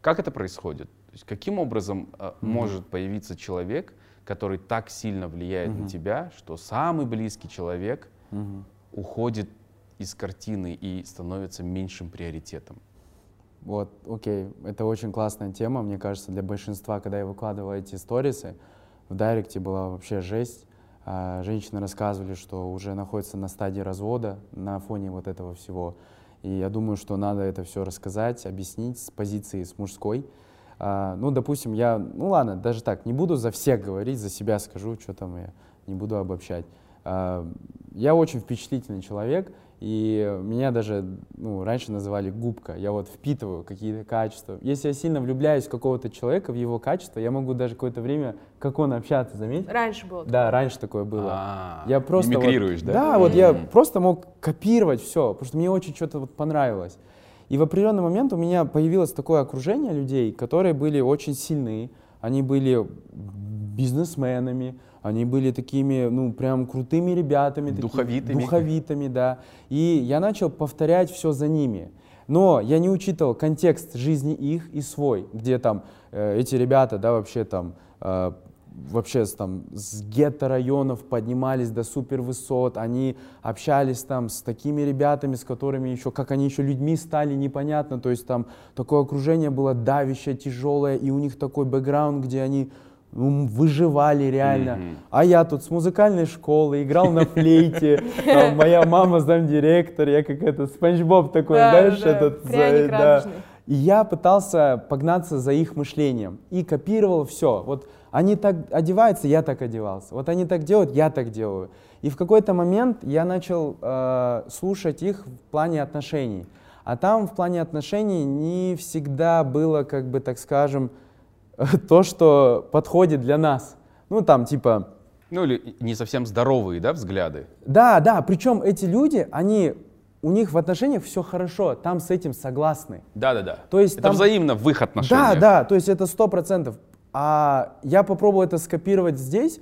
Как это происходит? То есть каким образом э, может появиться человек, который так сильно влияет на тебя, что самый близкий человек Мгм. уходит из картины и становится меньшим приоритетом? Вот, окей, это очень классная тема, мне кажется, для большинства, когда я выкладывал эти сторисы, в директе была вообще жесть. А, Женщины рассказывали, что уже находятся на стадии развода на фоне вот этого всего. И я думаю, что надо это все рассказать, объяснить с позиции с мужской. А, Ну, допустим, я, ну ладно, даже так, не буду за всех говорить, за себя скажу, что там я, не буду обобщать. А, Я очень впечатлительный человек, и меня даже ну, раньше называли губка. Я вот впитываю какие-то качества. Если я сильно влюбляюсь в какого-то человека, в его качество, я могу даже какое-то время, как он общаться, заметь? Раньше было. Да, раньше такое было. А, Я просто вот- мимикрируешь, да? Да, вот я просто мог копировать все, потому что мне очень что-то вот понравилось. И в определенный момент у меня появилось такое окружение людей, которые были очень сильны, они были бизнесменами, они были такими, ну, прям крутыми ребятами. такими Духовитыми. Духовитыми, да. И я начал повторять все за ними. Но я не учитывал контекст жизни их и свой, где там э, эти ребята, да, вообще там э, вообще с, там, с гетто-районов поднимались до супер высот, они общались там с такими ребятами, с которыми еще, как они еще людьми стали, непонятно, то есть там такое окружение было давящее, тяжелое, и у них такой бэкграунд, где они ну, выживали реально. Мгм. А я тут с музыкальной школы играл на флейте, там моя мама замдиректор, я как этот Спанч Боб такой, Да, знаешь, да, этот... за- да. И я пытался погнаться за их мышлением и копировал все. Вот они так одеваются, я так одевался. Вот они так делают, я так делаю. И в какой-то момент я начал э, слушать их в плане отношений. А там в плане отношений не всегда было, как бы так скажем, то, что подходит для нас. Ну там типа, Ну или не совсем здоровые, да, взгляды? да, да, причем эти люди, они у них в отношениях все хорошо, там с этим согласны. Да-да-да. То есть это там- взаимно в их отношениях. Да, да, то есть это сто процентов. А я попробовал это скопировать здесь,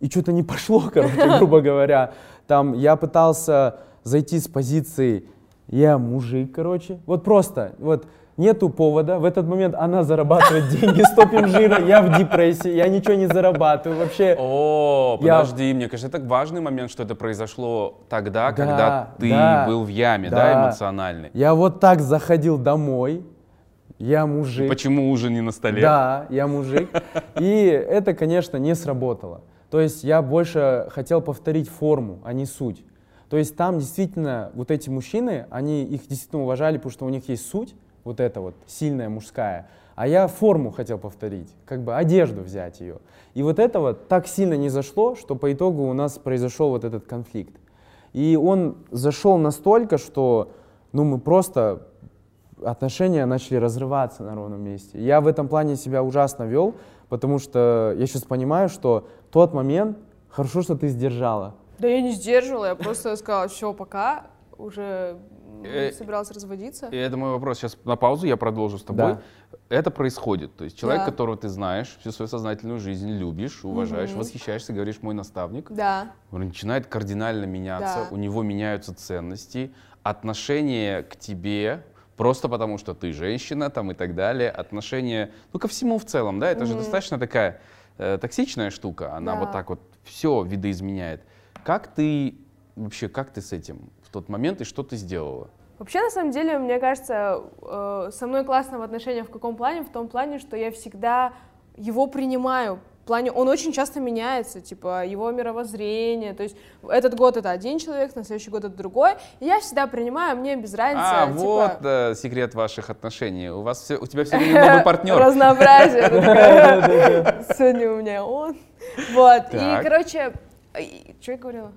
и что-то не пошло, короче, грубо говоря. Там я пытался зайти с позиции «я мужик», короче. Вот просто, вот нету повода. В этот момент она зарабатывает деньги, стопим жира, я в депрессии, я ничего не зарабатываю вообще. О, Я- подожди, мне кажется, это важный момент, что это произошло тогда, Да, когда ты да, был в яме, да, да. эмоциональной. Я вот так заходил домой, я мужик. Почему ужин не на столе? Да, я мужик. И это, конечно, не сработало. То есть я больше хотел повторить форму, а не суть. То есть там действительно вот эти мужчины, они их действительно уважали, потому что у них есть суть, вот эта вот сильная мужская. А я форму хотел повторить, как бы одежду взять ее. И вот это вот так сильно не зашло, что по итогу у нас произошел вот этот конфликт. И он зашел настолько, что ну, мы просто отношения начали разрываться на ровном месте. Я в этом плане себя ужасно вел, потому что я сейчас понимаю, что тот момент, хорошо, что ты сдержала. Да я не сдерживала, я просто сказала, все, пока, уже Э, собиралась разводиться. И это мой вопрос. Сейчас на паузу я продолжу с тобой. Да. Это происходит. То есть человек, Да. которого ты знаешь, всю свою сознательную жизнь любишь, уважаешь, Мгм. восхищаешься, говоришь, мой наставник. Да, Он начинает кардинально меняться, Да. у него меняются ценности, отношение к тебе, просто потому что ты женщина там и так далее, отношение, ну, ко всему в целом, да, это же Мгм. достаточно такая э, токсичная штука, она Да. вот так вот все видоизменяет. Как ты, вообще, как ты с этим в тот момент и что ты сделала? Вообще, на самом деле, мне кажется, э, со мной классно в отношениях в каком плане? В том плане, что я всегда его принимаю. В плане, он очень часто меняется, типа, его мировоззрение. То есть этот год это один человек, на следующий год это другой. И я всегда принимаю, мне без разницы. а, типа, вот э, секрет ваших отношений. У вас все, у тебя все время новый партнер. Разнообразие. Сегодня у меня он. Вот. И, короче, что я говорила?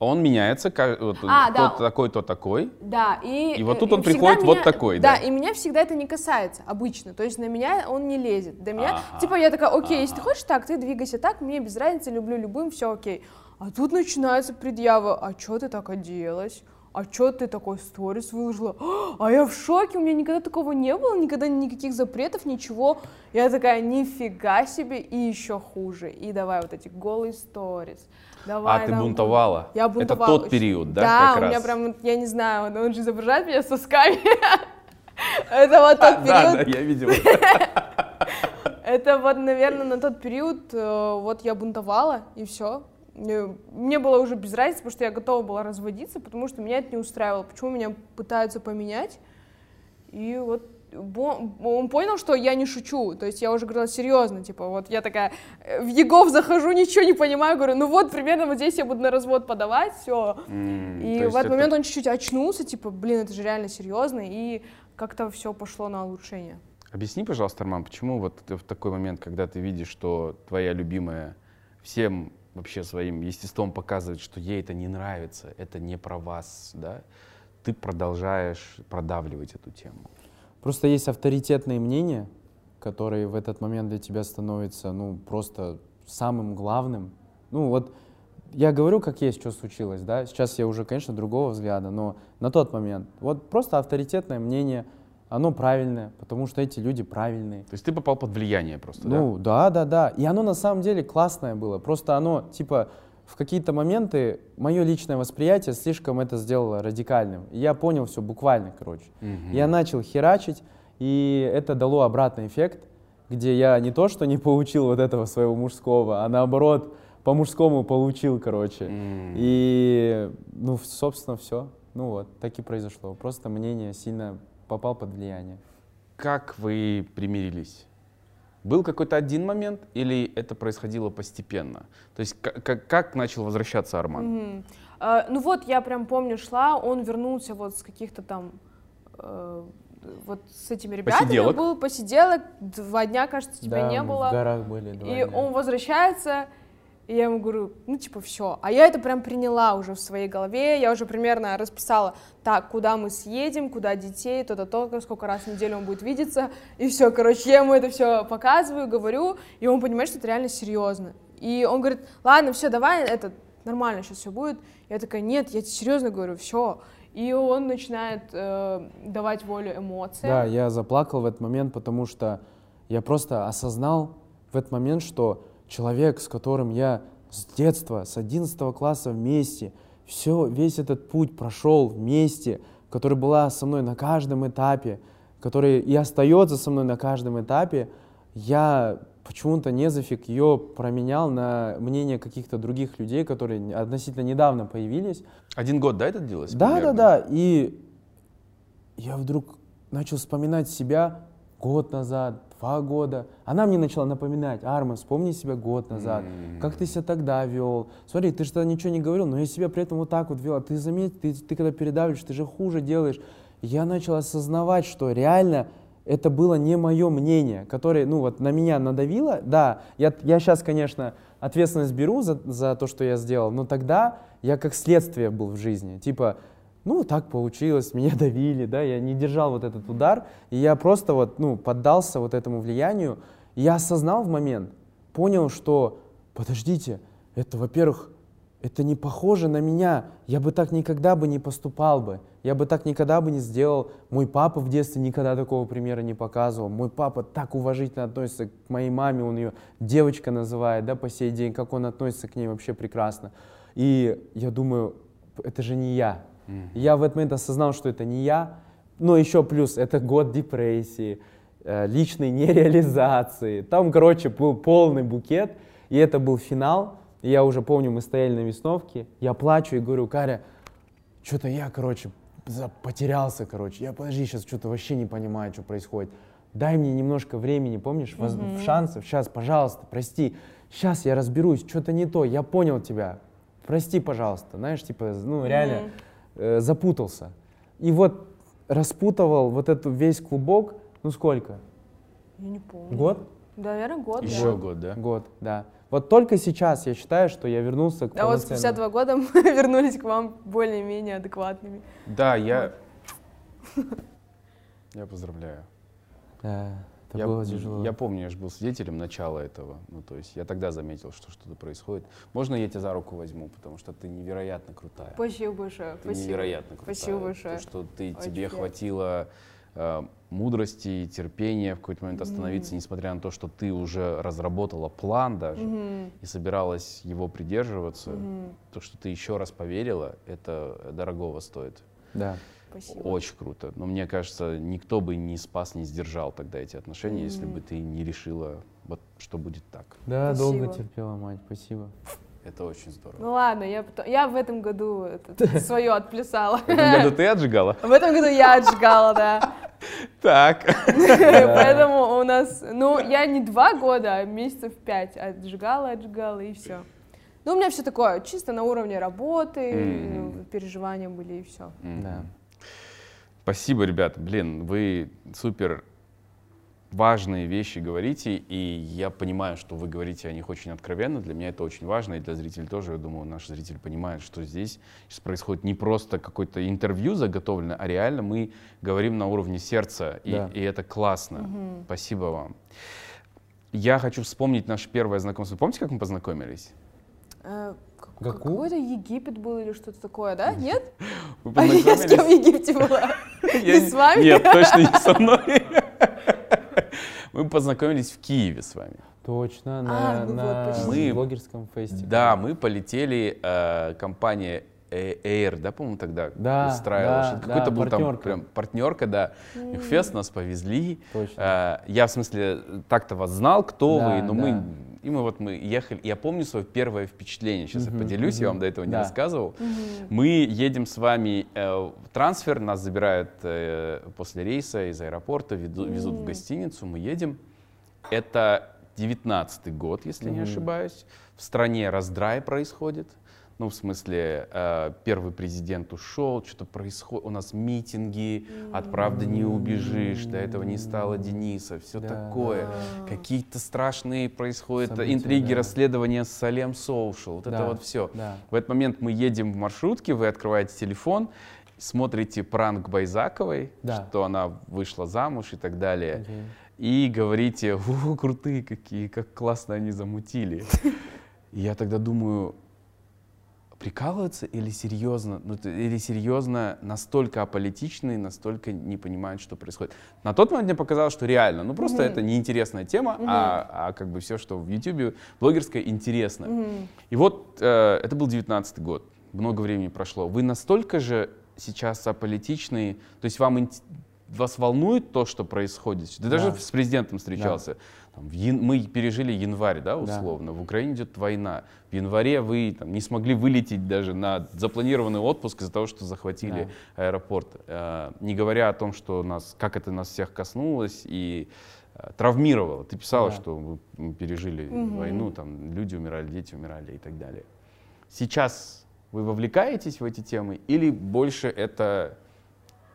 Он меняется, ка- вот, А, да. тот такой, то такой. Да, и... И вот э, тут он всегда приходит вот меня- такой, да? да? и меня всегда это не касается обычно, то есть на меня он не лезет, до меня, Ага. типа я такая, окей, если ты хочешь так, ты двигайся так, мне без разницы, люблю любым, все окей. А тут начинается предъява, а что ты так оделась? А что ты такой сторис выложила? А я в шоке, у меня никогда такого не было, никогда никаких запретов, ничего. Я такая, нифига себе, и еще хуже. И давай вот эти голые сторис. Давай, а ты давай. бунтовала? Я Это бунтовала. тот период, да, Да, как у меня раз? прям, вот, я не знаю, он же изображает меня сосками. Это вот тот Да, да, период, я видел. это вот, наверное, на тот период э, вот я бунтовала, и все. Мне было уже без разницы, потому что я готова была разводиться, потому что меня это не устраивало. Почему меня пытаются поменять? И вот он понял, что я не шучу, то есть я уже говорила серьезно, типа, вот я такая э, в Егов захожу, ничего не понимаю, говорю, ну вот примерно вот здесь я буду на развод подавать, все, М, И в этот это- момент он чуть-чуть очнулся, типа, блин, это же реально серьезно, и как-то все пошло на улучшение. Объясни, пожалуйста, Арман, почему вот в такой момент, когда ты видишь, что твоя любимая всем вообще своим естеством показывает, что ей это не нравится, это не про вас, да, ты продолжаешь продавливать эту тему. Просто есть авторитетные мнения, которые в этот момент для тебя становятся, ну, просто самым главным. Ну, вот я говорю, как есть, что случилось, да, сейчас я уже, конечно, другого взгляда, но на тот момент, вот просто авторитетное мнение, оно правильное, потому что эти люди правильные. То есть ты попал под влияние просто, Ну, да, да, да. И оно на самом деле классное было. Просто оно, типа, в какие-то моменты мое личное восприятие слишком это сделало радикальным. И я понял все буквально, короче. Мгм. Я начал херачить, и это дало обратный эффект, где я не то, что не получил вот этого своего мужского, а наоборот, по-мужскому получил, короче. М. И, ну, собственно, все. Ну вот, так и произошло. Просто мнение сильно попал под влияние. Как вы примирились? Был какой-то один момент или это происходило постепенно? То есть как, как, начал возвращаться Арман? Мгм. А, ну вот, я прям помню, шла, он вернулся вот с каких-то там, э, вот с этими ребятами Посиделок. был, посиделок, два дня, кажется, тебя Да, не мы было. в горах были два И дня. он возвращается, и я ему говорю, ну, типа, все. А я это прям приняла уже в своей голове, я уже примерно расписала, так, куда мы съедем, куда детей, то-то, то сколько раз в неделю он будет видеться, и все, короче, я ему это все показываю, говорю, и он понимает, что это реально серьезно. И он говорит, ладно, все, давай, это нормально сейчас все будет. Я такая, нет, я тебе серьезно говорю, все. и он начинает э, давать волю эмоциям. Да, я заплакал в этот момент, потому что я просто осознал в этот момент, что человек, с которым я с детства, с 11 класса вместе, все, весь этот путь прошел вместе, который была со мной на каждом этапе, который и остается со мной на каждом этапе, я почему-то не зафиг ее променял на мнение каких-то других людей, которые относительно недавно появились. Один год, да, это длилось? Да, примерно? да, да. И я вдруг начал вспоминать себя год назад, два года. Она мне начала напоминать, Арма, вспомни себя год назад, mm-hmm. как ты себя тогда вел. Смотри, ты же тогда ничего не говорил, но я себя при этом вот так вот вел. А ты заметь, ты, ты когда передавливаешь, ты же хуже делаешь. я начал осознавать, что реально это было не мое мнение, которое, ну вот, на меня надавило. Да, я, я сейчас, конечно, ответственность беру за, за то, что я сделал, но тогда я как следствие был в жизни. Типа, ну, так получилось, меня давили, да, я не держал вот этот удар, и я просто вот, ну, поддался вот этому влиянию, и я осознал в момент, понял, что, подождите, это, во-первых, это не похоже на меня, я бы так никогда бы не поступал бы, я бы так никогда бы не сделал, мой папа в детстве никогда такого примера не показывал, мой папа так уважительно относится к моей маме, он ее девочка называет, да, по сей день, как он относится к ней вообще прекрасно, и я думаю, это же не я, Mm. Я в этот момент осознал, что это не я. Но еще плюс, это год депрессии, э, личной нереализации. Там, короче, был полный букет. И это был финал. И я уже помню, мы стояли на Весновке. Я плачу и говорю, Каря, что-то я, короче, потерялся, короче. Я, подожди, сейчас что-то вообще не понимаю, что происходит. Дай мне немножко времени, помнишь, mm-hmm. шансов. Сейчас, пожалуйста, прости. Сейчас я разберусь, что-то не то. Я понял тебя. Прости, пожалуйста. Знаешь, типа, ну, реально... Mm-hmm э, запутался. И вот распутывал вот этот весь клубок, ну сколько? Я не помню. Год? Да, наверное, год. Еще да. год, да? Год, да. Вот только сейчас я считаю, что я вернулся к А вот спустя два года мы вернулись к вам более-менее адекватными. Да, я... Я поздравляю. Да. Это я, было тяжело. Я помню, я же был свидетелем начала этого. Ну, то есть я тогда заметил, что что-то происходит. Можно я тебя за руку возьму, потому что ты невероятно крутая. Спасибо большое. Ты Спасибо. невероятно крутая. Спасибо большое. То, что ты, тебе приятно. хватило э, мудрости и терпения в какой-то момент остановиться, mm-hmm. несмотря на то, что ты уже разработала план даже mm-hmm. и собиралась его придерживаться. Mm-hmm. То, что ты еще раз поверила, это дорогого стоит. Да. Спасибо. Очень круто. Но мне кажется, никто бы не спас, не сдержал тогда эти отношения, mm-hmm. если бы ты не решила, вот, что будет так. Да, спасибо. долго терпела, мать, спасибо. Это очень здорово. Ну ладно, я, потом, я в этом году свое отплясала. В этом году ты отжигала? В этом году я отжигала, да. Так. Поэтому у нас, ну, я не два года, а месяцев пять отжигала, отжигала и все. Ну, у меня все такое, чисто на уровне работы, переживания были и все. Да. Спасибо, ребят. Блин, вы супер важные вещи говорите, и я понимаю, что вы говорите о них очень откровенно. Для меня это очень важно, и для зрителей тоже. Я думаю, наш зритель понимает, что здесь сейчас происходит не просто какое-то интервью заготовленное, а реально мы говорим на уровне сердца, и, да. и это классно. Угу. Спасибо вам. Я хочу вспомнить наше первое знакомство. Помните, как мы познакомились? Э, какой-то Египет был или что-то такое, да? Нет? А я с кем в Египте была? Не с вами? Нет, точно не со мной. Мы познакомились в Киеве с вами. Точно, на, а, ну на вот, мы, блогерском фестивале. Да, мы полетели, э, компания Air, да, по-моему, тогда да, устраивала. Да, Какой-то да, был партнерка. там прям партнерка, да. Mm. Фест нас повезли. Точно. Э, я, в смысле, так-то вас знал, кто да, вы, но да. мы и мы вот мы ехали, я помню свое первое впечатление, сейчас uh-huh, я поделюсь, uh-huh. я вам до этого не да. рассказывал. Uh-huh. Мы едем с вами э, в трансфер, нас забирают э, после рейса из аэропорта, веду, uh-huh. везут в гостиницу, мы едем. Это девятнадцатый год, если uh-huh. не ошибаюсь. В стране раздрай происходит. Ну, в смысле, э, первый президент ушел, что-то происходит, у нас митинги, от правды не убежишь, до этого не стало Дениса, все Да, такое. да. Какие-то страшные происходят События, интриги, да. расследования с Салем Соушал, вот это Да, вот все. да. В этот момент мы едем в маршрутке, вы открываете телефон, смотрите пранк Байзаковой, Да. что она вышла замуж и так далее, Окей. и говорите, о, крутые какие, как классно они замутили. Я тогда думаю, прикалываются или серьезно, ну, или серьезно настолько аполитичны, настолько не понимают, что происходит. На тот момент мне показалось, что реально, ну просто mm-hmm. это неинтересная тема, mm-hmm. а, а как бы все, что в YouTube блогерское, интересно. Mm-hmm. И вот э, это был 19 год, много времени прошло. Вы настолько же сейчас аполитичные, то есть вам вас волнует то, что происходит? Ты да. даже с президентом встречался. Да. Там, в ян... Мы пережили январь, да, условно. Да. В Украине идет война. В январе вы там, не смогли вылететь даже на запланированный отпуск из-за того, что захватили да. аэропорт. Э, не говоря о том, что нас, как это нас всех коснулось и э, травмировало. Ты писала, да. что мы пережили угу. войну, там люди умирали, дети умирали и так далее. Сейчас вы вовлекаетесь в эти темы или больше это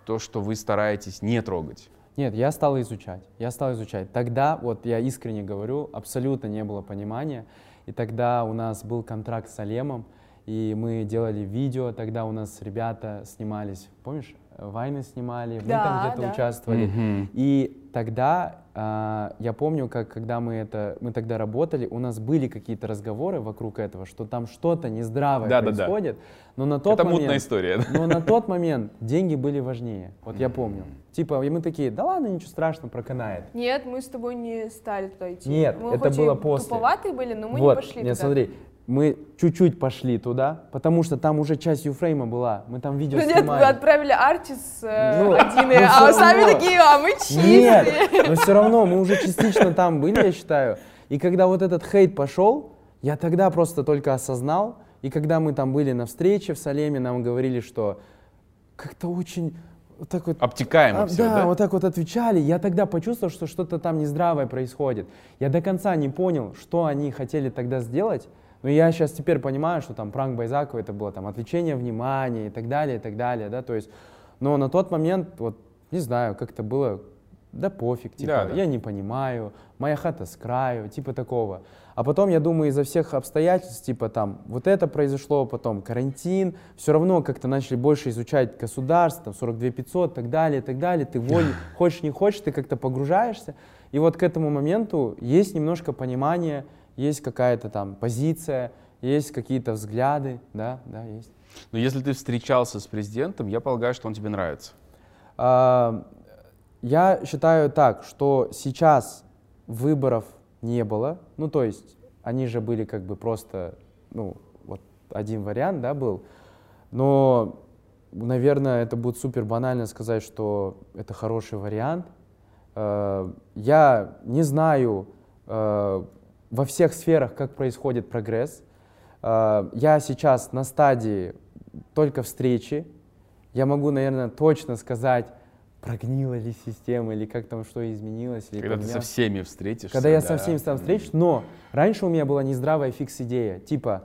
то, что вы стараетесь не трогать? Нет, я стал изучать. Я стал изучать. Тогда, вот я искренне говорю, абсолютно не было понимания. И тогда у нас был контракт с Алемом, и мы делали видео. Тогда у нас ребята снимались, помнишь, войны снимали, мы там где-то да. участвовали. Mm-hmm. И тогда а, я помню, как когда мы это, мы тогда работали, у нас были какие-то разговоры вокруг этого, что там что-то нездравое да, происходит. Да, да. Но на тот это момент, мутная история. Но на тот момент деньги были важнее. Вот я помню. Типа, и мы такие, да ладно, ничего страшного, проканает. Нет, мы с тобой не стали туда идти. Нет, мы это было после. туповатые были, но мы вот, не пошли нет, туда. смотри, мы чуть-чуть пошли туда, потому что там уже часть юфрейма была, мы там видео ну, снимали. нет, вы отправили Артис э, ну, один, ну, а сами равно. такие, а мы чистые. Нет, но все равно мы уже частично там были, я считаю. И когда вот этот хейт пошел, я тогда просто только осознал, и когда мы там были на встрече в Салеме, нам говорили, что как-то очень вот так вот... Обтекаемо а, все, да, да? вот так вот отвечали. Я тогда почувствовал, что что-то там нездравое происходит. Я до конца не понял, что они хотели тогда сделать, но я сейчас теперь понимаю, что там пранк Байзакова это было там отвлечение внимания и так далее, и так далее, да, то есть, но на тот момент, вот, не знаю, как это было, да пофиг, типа, да, да. я не понимаю, моя хата с краю, типа такого. А потом, я думаю, из-за всех обстоятельств, типа там, вот это произошло, потом карантин, все равно как-то начали больше изучать государство, там 42 500, так далее, так далее, ты воль, хочешь, не хочешь, ты как-то погружаешься. И вот к этому моменту есть немножко понимание, есть какая-то там позиция, есть какие-то взгляды, да, да, есть. Но если ты встречался с президентом, я полагаю, что он тебе нравится. А, я считаю так, что сейчас выборов не было, ну то есть они же были как бы просто, ну вот один вариант, да, был, но, наверное, это будет супер банально сказать, что это хороший вариант. А, я не знаю, а, во всех сферах, как происходит прогресс. А, я сейчас на стадии только встречи. Я могу, наверное, точно сказать, прогнила ли система, или как там что изменилось. Или Когда ты со всеми встретишься. Когда я со всеми там встречусь. Но раньше у меня была нездравая фикс-идея. Типа,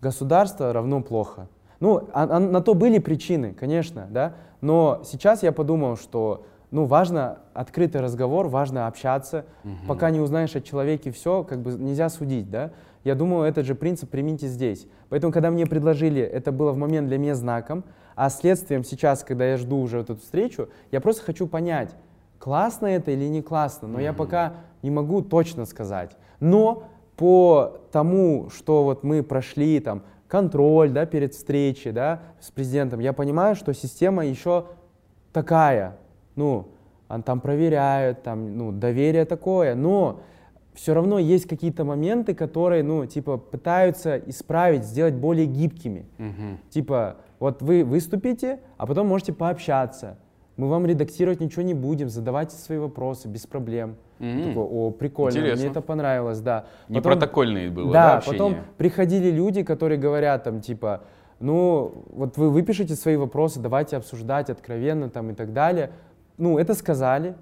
государство равно плохо. Ну, а, а, на то были причины, конечно, да. Но сейчас я подумал, что ну, важно открытый разговор, важно общаться. Угу. Пока не узнаешь о человеке все, как бы нельзя судить, да. Я думаю, этот же принцип примите здесь. Поэтому, когда мне предложили, это было в момент для меня знаком, а следствием сейчас, когда я жду уже вот эту встречу, я просто хочу понять, классно это или не классно, но угу. я пока не могу точно сказать. Но по тому, что вот мы прошли, там, контроль, да, перед встречей, да, с президентом, я понимаю, что система еще такая, ну, там проверяют, там, ну, доверие такое, но все равно есть какие-то моменты, которые, ну, типа, пытаются исправить, сделать более гибкими. Угу. Типа, вот вы выступите, а потом можете пообщаться. Мы вам редактировать ничего не будем, задавайте свои вопросы без проблем. Mm-hmm. Такой, о, прикольно, Интересно. мне это понравилось, да. Потом, Не протокольные было, да, да общение? потом приходили люди, которые говорят там, типа, ну, вот вы выпишите свои вопросы, давайте обсуждать откровенно там и так далее ну, это сказали,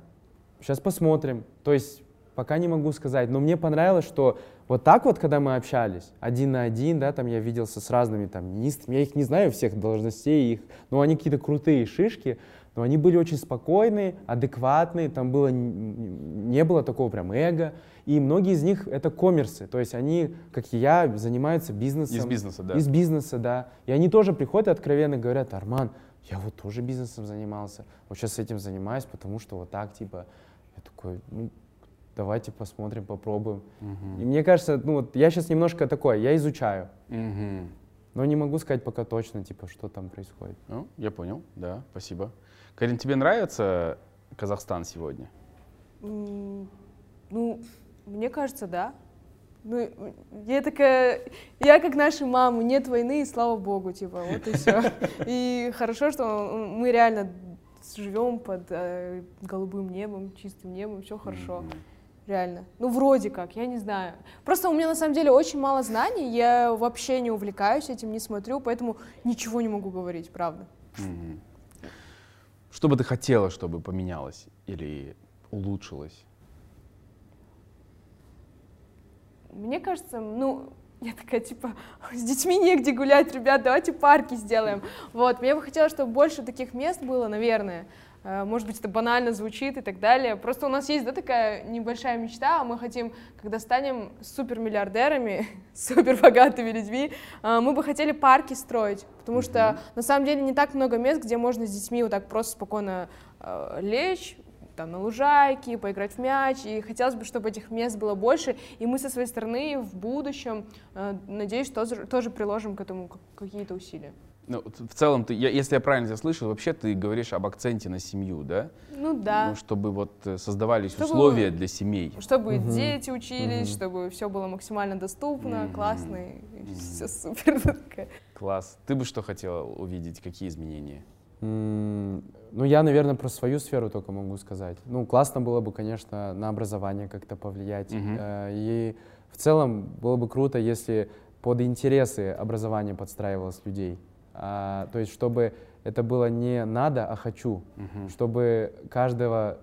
сейчас посмотрим. То есть пока не могу сказать, но мне понравилось, что вот так вот, когда мы общались, один на один, да, там я виделся с разными там министрами, я их не знаю всех должностей, их, но они какие-то крутые шишки, но они были очень спокойные, адекватные, там было, не было такого прям эго, и многие из них это коммерсы, то есть они, как и я, занимаются бизнесом. Из бизнеса, да. Из бизнеса, да. И они тоже приходят и откровенно говорят, Арман, я вот тоже бизнесом занимался, вот сейчас этим занимаюсь, потому что вот так, типа, я такой, ну, давайте посмотрим, попробуем. Угу. И мне кажется, ну вот я сейчас немножко такой, я изучаю. Угу. Но не могу сказать пока точно, типа, что там происходит. Ну, я понял, да, спасибо. Карин, тебе нравится Казахстан сегодня? М, Ну, мне кажется, да. Ну, я такая, я как наши мамы, нет войны, и слава богу, типа, вот и все. И хорошо, что мы реально живем под э, голубым небом, чистым небом, все хорошо. Реально. Ну, вроде как, я не знаю. Просто у меня на самом деле очень мало знаний, я вообще не увлекаюсь этим, не смотрю, поэтому ничего не могу говорить, правда. Мгм. Что бы ты хотела, чтобы поменялось или улучшилось? Мне кажется, ну, я такая, типа, с детьми негде гулять, ребят, давайте парки сделаем. Вот, мне бы хотелось, чтобы больше таких мест было, наверное. Э, Может быть, это банально звучит и так далее. Просто у нас есть, да, такая небольшая мечта, а мы хотим, когда станем супермиллиардерами, супербогатыми людьми, э, мы бы хотели парки строить, потому что на самом деле не так много мест, где можно с детьми вот так просто спокойно э, лечь, там, на лужайке, поиграть в мяч, и хотелось бы, чтобы этих мест было больше, и мы со своей стороны в будущем, э, надеюсь, тоже, тоже приложим к этому как- какие-то усилия. Ну, в целом, ты, я- если я правильно тебя слышал, вообще ты говоришь об акценте на семью, да? Ну да, Ну, чтобы вот э, создавались Чтобы- условия для семей. чтобы Мгм. дети учились, Мгм. чтобы все было максимально доступно, Мгм. классно, и Мгм. все супер. Класс. Ты бы что хотела увидеть? Какие изменения? Ну, я, наверное, про свою сферу только могу сказать. Ну, классно было бы, конечно, на образование как-то повлиять. Э, И в целом было бы круто, если под интересы образование подстраивалось людей. А, То есть, чтобы это было не надо, а хочу. Мгм. Чтобы каждого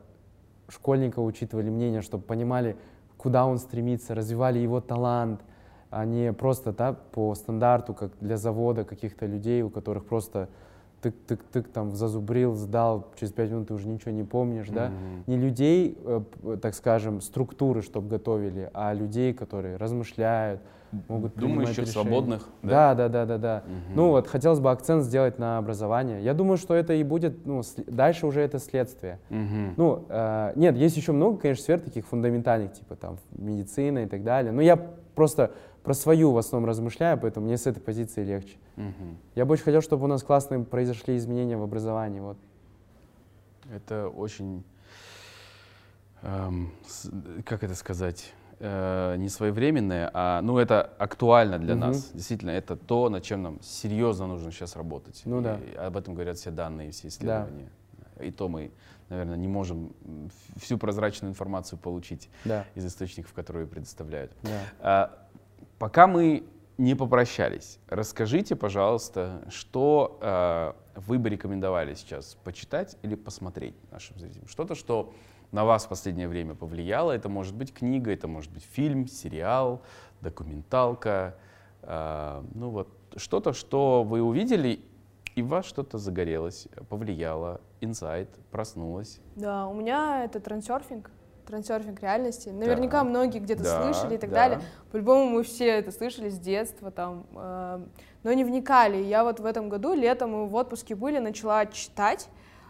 школьника учитывали мнение, чтобы понимали, куда он стремится, развивали его талант, а не просто да, по стандарту, как для завода каких-то людей, у которых просто тык-тык-тык там зазубрил, сдал, через пять минут ты уже ничего не помнишь, да? Мгм. Не людей, э, так скажем, структуры, чтобы готовили, а людей, которые размышляют, могут Думающих, свободных. Да, да, да, да, да. Мгм. Ну вот хотелось бы акцент сделать на образование. Я думаю, что это и будет, ну, дальше уже это следствие. Мгм. Ну, э, нет, есть еще много, конечно, сфер таких фундаментальных, типа там медицина и так далее. Но я просто про свою в основном размышляю, поэтому мне с этой позиции легче. Мгм. Я бы очень хотел, чтобы у нас классные произошли изменения в образовании. Вот. Это очень, эм, как это сказать, э, не своевременное, а ну это актуально для Мгм. нас. Действительно, это то, над чем нам серьезно нужно сейчас работать. Ну да. И об этом говорят все данные, все исследования. И то мы, наверное, не можем всю прозрачную информацию получить Да, из источников, которые предоставляют. да. А, Пока мы не попрощались, расскажите, пожалуйста, что а, вы бы рекомендовали сейчас почитать или посмотреть нашим зрителям? Что-то, что на вас в последнее время повлияло. Это может быть книга, это может быть фильм, сериал, документалка. а, ну вот что-то, что вы увидели, и в вас что-то загорелось, повлияло, инсайт, проснулось. Да, у меня это трансерфинг, трансерфинг реальности. Наверняка Так. многие где-то Да, слышали и так да. далее. По-любому мы все это слышали с детства, там, э, но не вникали. Я вот в этом году, летом мы в отпуске были, начала читать.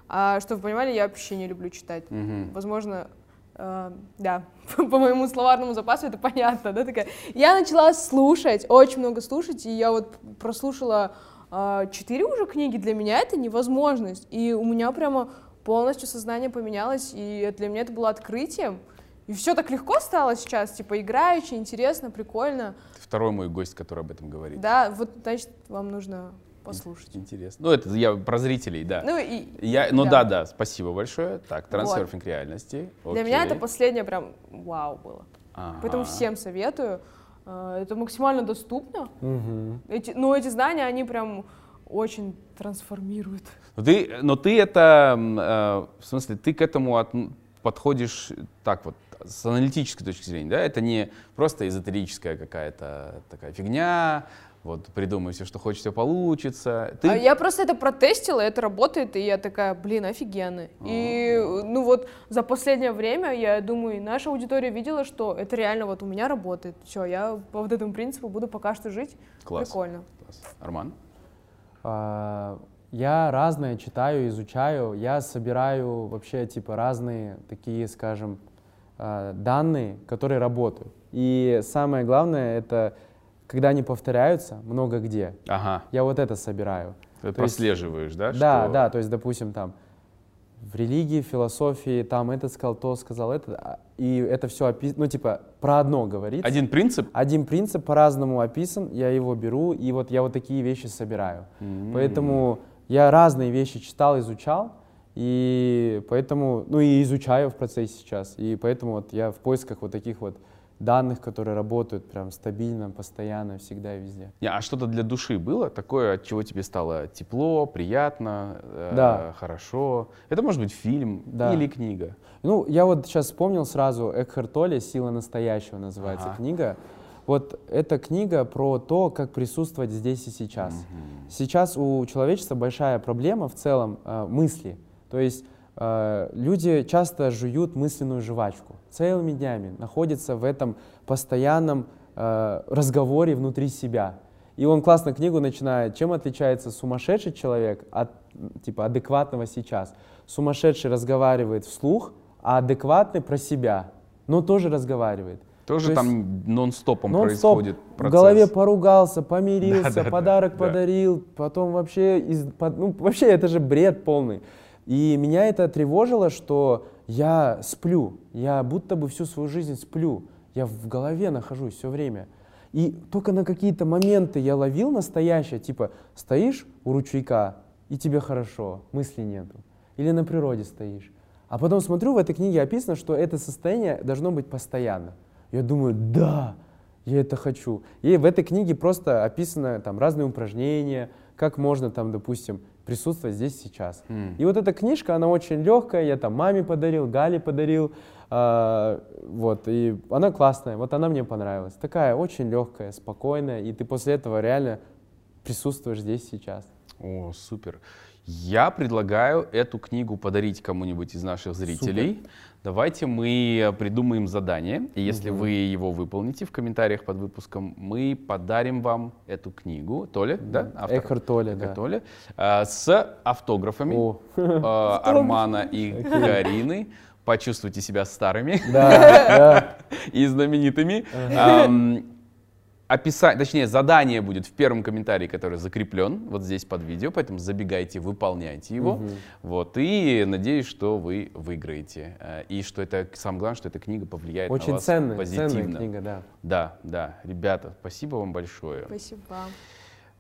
А, чтобы вы понимали, я вообще не люблю читать. Мгм. Возможно, э, да, по моему словарному запасу это понятно, да, такая. Я начала слушать, очень много слушать, и я вот прослушала э, четыре уже книги, для меня это невозможность, и у меня прямо полностью сознание поменялось, и для меня это было открытием, и все так легко стало сейчас, типа играюще, интересно, прикольно, Второй мой гость, который об этом говорит. да, вот, значит, вам нужно послушать. Интересно. Ну, это я про зрителей, да. Ну и Я, ну да, да, спасибо большое. Так, Вот. трансерфинг реальности. для меня это Окей. последнее прям вау было. Ага. Поэтому всем советую. Э, Это максимально доступно. Мгм. Эти, но эти знания, они прям очень трансформируют. Но ты, но ты это, э, в смысле, ты к этому от- подходишь так вот, с аналитической точки зрения, да? Это не просто эзотерическая какая-то такая фигня, вот придумай все, что хочешь, все получится. Ты... А я просто это протестила, это работает, и я такая, блин, офигенно. И ну вот за последнее время, я думаю, наша аудитория видела, что это реально вот у меня работает. Все, я по вот этому принципу буду пока что жить. Класс. Прикольно. Класс. Арман? А, Я разное читаю, изучаю, я собираю вообще типа разные такие, скажем, а, данные, которые работают. И самое главное это когда они повторяются много где. Ага. Я вот это собираю. Ты прослеживаешь, да? Да, что... да, то есть, допустим, там в религии, в философии, там этот сказал, то сказал это, а, и это все описано, ну, типа, про одно говорится. Один принцип? Один принцип по-разному описан, я его беру, и вот я вот такие вещи собираю. Mm-hmm. Поэтому я разные вещи читал, изучал, и поэтому, ну, и изучаю в процессе сейчас, и поэтому вот я в поисках вот таких вот данных, которые работают прям стабильно, постоянно, всегда и везде. А что-то для души было такое, от чего тебе стало тепло, приятно, э, да. хорошо? Это может быть фильм да. или книга? Ну, я вот сейчас вспомнил сразу Экхарт Толли «Сила настоящего» называется ага. книга. Вот эта книга про то, как присутствовать здесь и сейчас. Угу. Сейчас у человечества большая проблема в целом э, мысли. То есть э, люди часто жуют мысленную жвачку целыми днями находится в этом постоянном э, разговоре внутри себя. И он классно книгу начинает, чем отличается сумасшедший человек от типа адекватного сейчас. Сумасшедший разговаривает вслух, а адекватный про себя, но тоже разговаривает. Тоже То там нон-стопом нон происходит процесс. В голове поругался, помирился, да, да, подарок да, подарил, да. потом вообще, из, ну, вообще это же бред полный. И меня это тревожило, что я сплю, я будто бы всю свою жизнь сплю, я в голове нахожусь все время. И только на какие-то моменты я ловил настоящее, типа стоишь у ручейка, и тебе хорошо, мыслей нету. Или на природе стоишь. А потом смотрю, в этой книге описано, что это состояние должно быть постоянно. Я думаю, да, я это хочу. И в этой книге просто описано там разные упражнения, как можно там, допустим, присутствовать здесь сейчас. Mm. И вот эта книжка, она очень легкая, я там маме подарил, Гале подарил, э, вот, и она классная, вот она мне понравилась. Такая очень легкая, спокойная, и ты после этого реально присутствуешь здесь сейчас. О, супер. Я предлагаю эту книгу подарить кому-нибудь из наших зрителей. Супер. Давайте мы придумаем задание, и если угу. вы его выполните в комментариях под выпуском, мы подарим вам эту книгу. Толя, да? Автор? Эхар Толя, да. Толя, а, с автографами О. А, Армана и Карины. Почувствуйте себя старыми да, и знаменитыми. Ага описание, точнее, задание будет в первом комментарии, который закреплен вот здесь под видео, поэтому забегайте, выполняйте его. Угу. Вот, и надеюсь, что вы выиграете. Э, и что это, самое главное, что эта книга повлияет Очень на вас ценная, позитивно. ценная книга, да. Да, да. Ребята, спасибо вам большое. Спасибо.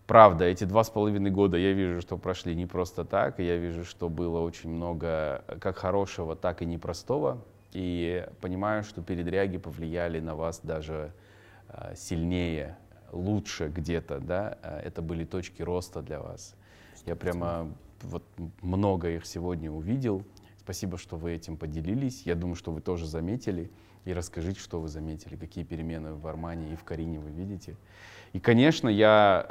Правда, эти два с половиной года я вижу, что прошли не просто так, я вижу, что было очень много как хорошего, так и непростого. И понимаю, что передряги повлияли на вас даже сильнее, лучше где-то, да, э, это были точки роста для вас. Я прямо вот много их сегодня увидел. Спасибо, что вы этим поделились. Я думаю, что вы тоже заметили. И расскажите, что вы заметили, какие перемены в Армане и в Карине вы видите. И, конечно, я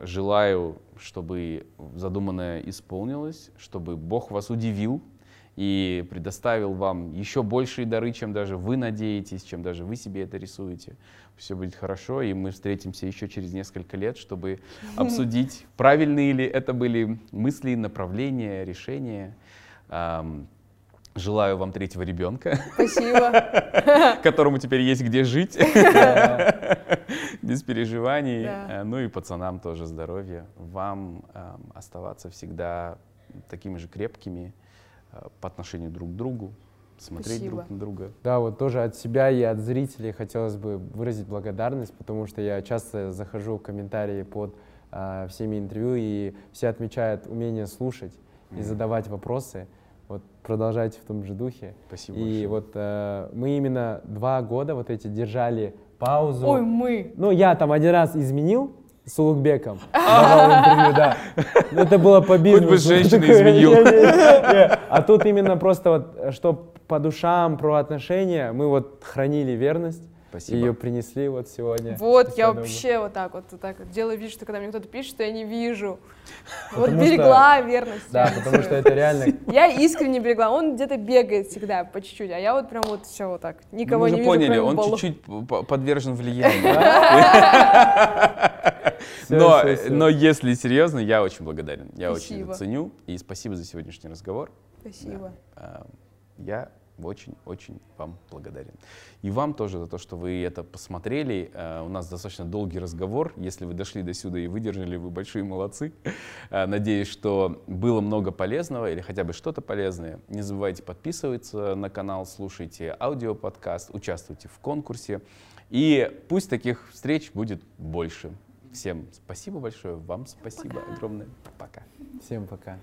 э, желаю, чтобы задуманное исполнилось, чтобы Бог вас удивил и предоставил вам еще большие дары, чем даже вы надеетесь, чем даже вы себе это рисуете. Все будет хорошо, и мы встретимся еще через несколько лет, чтобы обсудить, правильные ли это были мысли, направления, решения. Желаю вам третьего ребенка. Спасибо. Которому теперь есть где жить. Без переживаний. Э, ну и пацанам тоже здоровья. Вам оставаться всегда такими же крепкими, по отношению друг к другу, смотреть Спасибо. друг на друга. Да, вот тоже от себя и от зрителей хотелось бы выразить благодарность, потому что я часто захожу в комментарии под э, всеми интервью, и все отмечают умение слушать mm-hmm. и задавать вопросы. Вот продолжайте в том же духе. Спасибо. И большое. вот э, мы именно два года вот эти держали паузу. Ой, мы. Ну, я там один раз изменил, с Улугбеком. Давал интервью, да. Это было по бизнесу. Хоть бы женщина изменил. А тут именно просто вот, что по душам, про отношения, мы вот хранили верность. Спасибо. Ее принесли вот сегодня. Вот, я вообще вот так вот, вот так вот делаю вид, что когда мне кто-то пишет, что я не вижу. Потому вот берегла что, верность. Да, потому что это реально... Я искренне берегла. Он где-то бегает всегда по чуть-чуть, а я вот прям вот все вот так. Никого не вижу, поняли, он чуть-чуть подвержен влиянию. Но, но если серьезно, я очень благодарен. Я очень ценю. И спасибо за сегодняшний разговор. Спасибо. А, я очень-очень вам благодарен. И вам тоже за то, что вы это посмотрели. Э, у нас достаточно долгий разговор. Если вы дошли до сюда и выдержали, вы большие молодцы. Э, надеюсь, что было много полезного или хотя бы что-то полезное. Не забывайте подписываться на канал, слушайте аудиоподкаст, участвуйте в конкурсе. И пусть таких встреч будет больше. Всем спасибо большое, вам спасибо пока. огромное. Пока. Всем пока.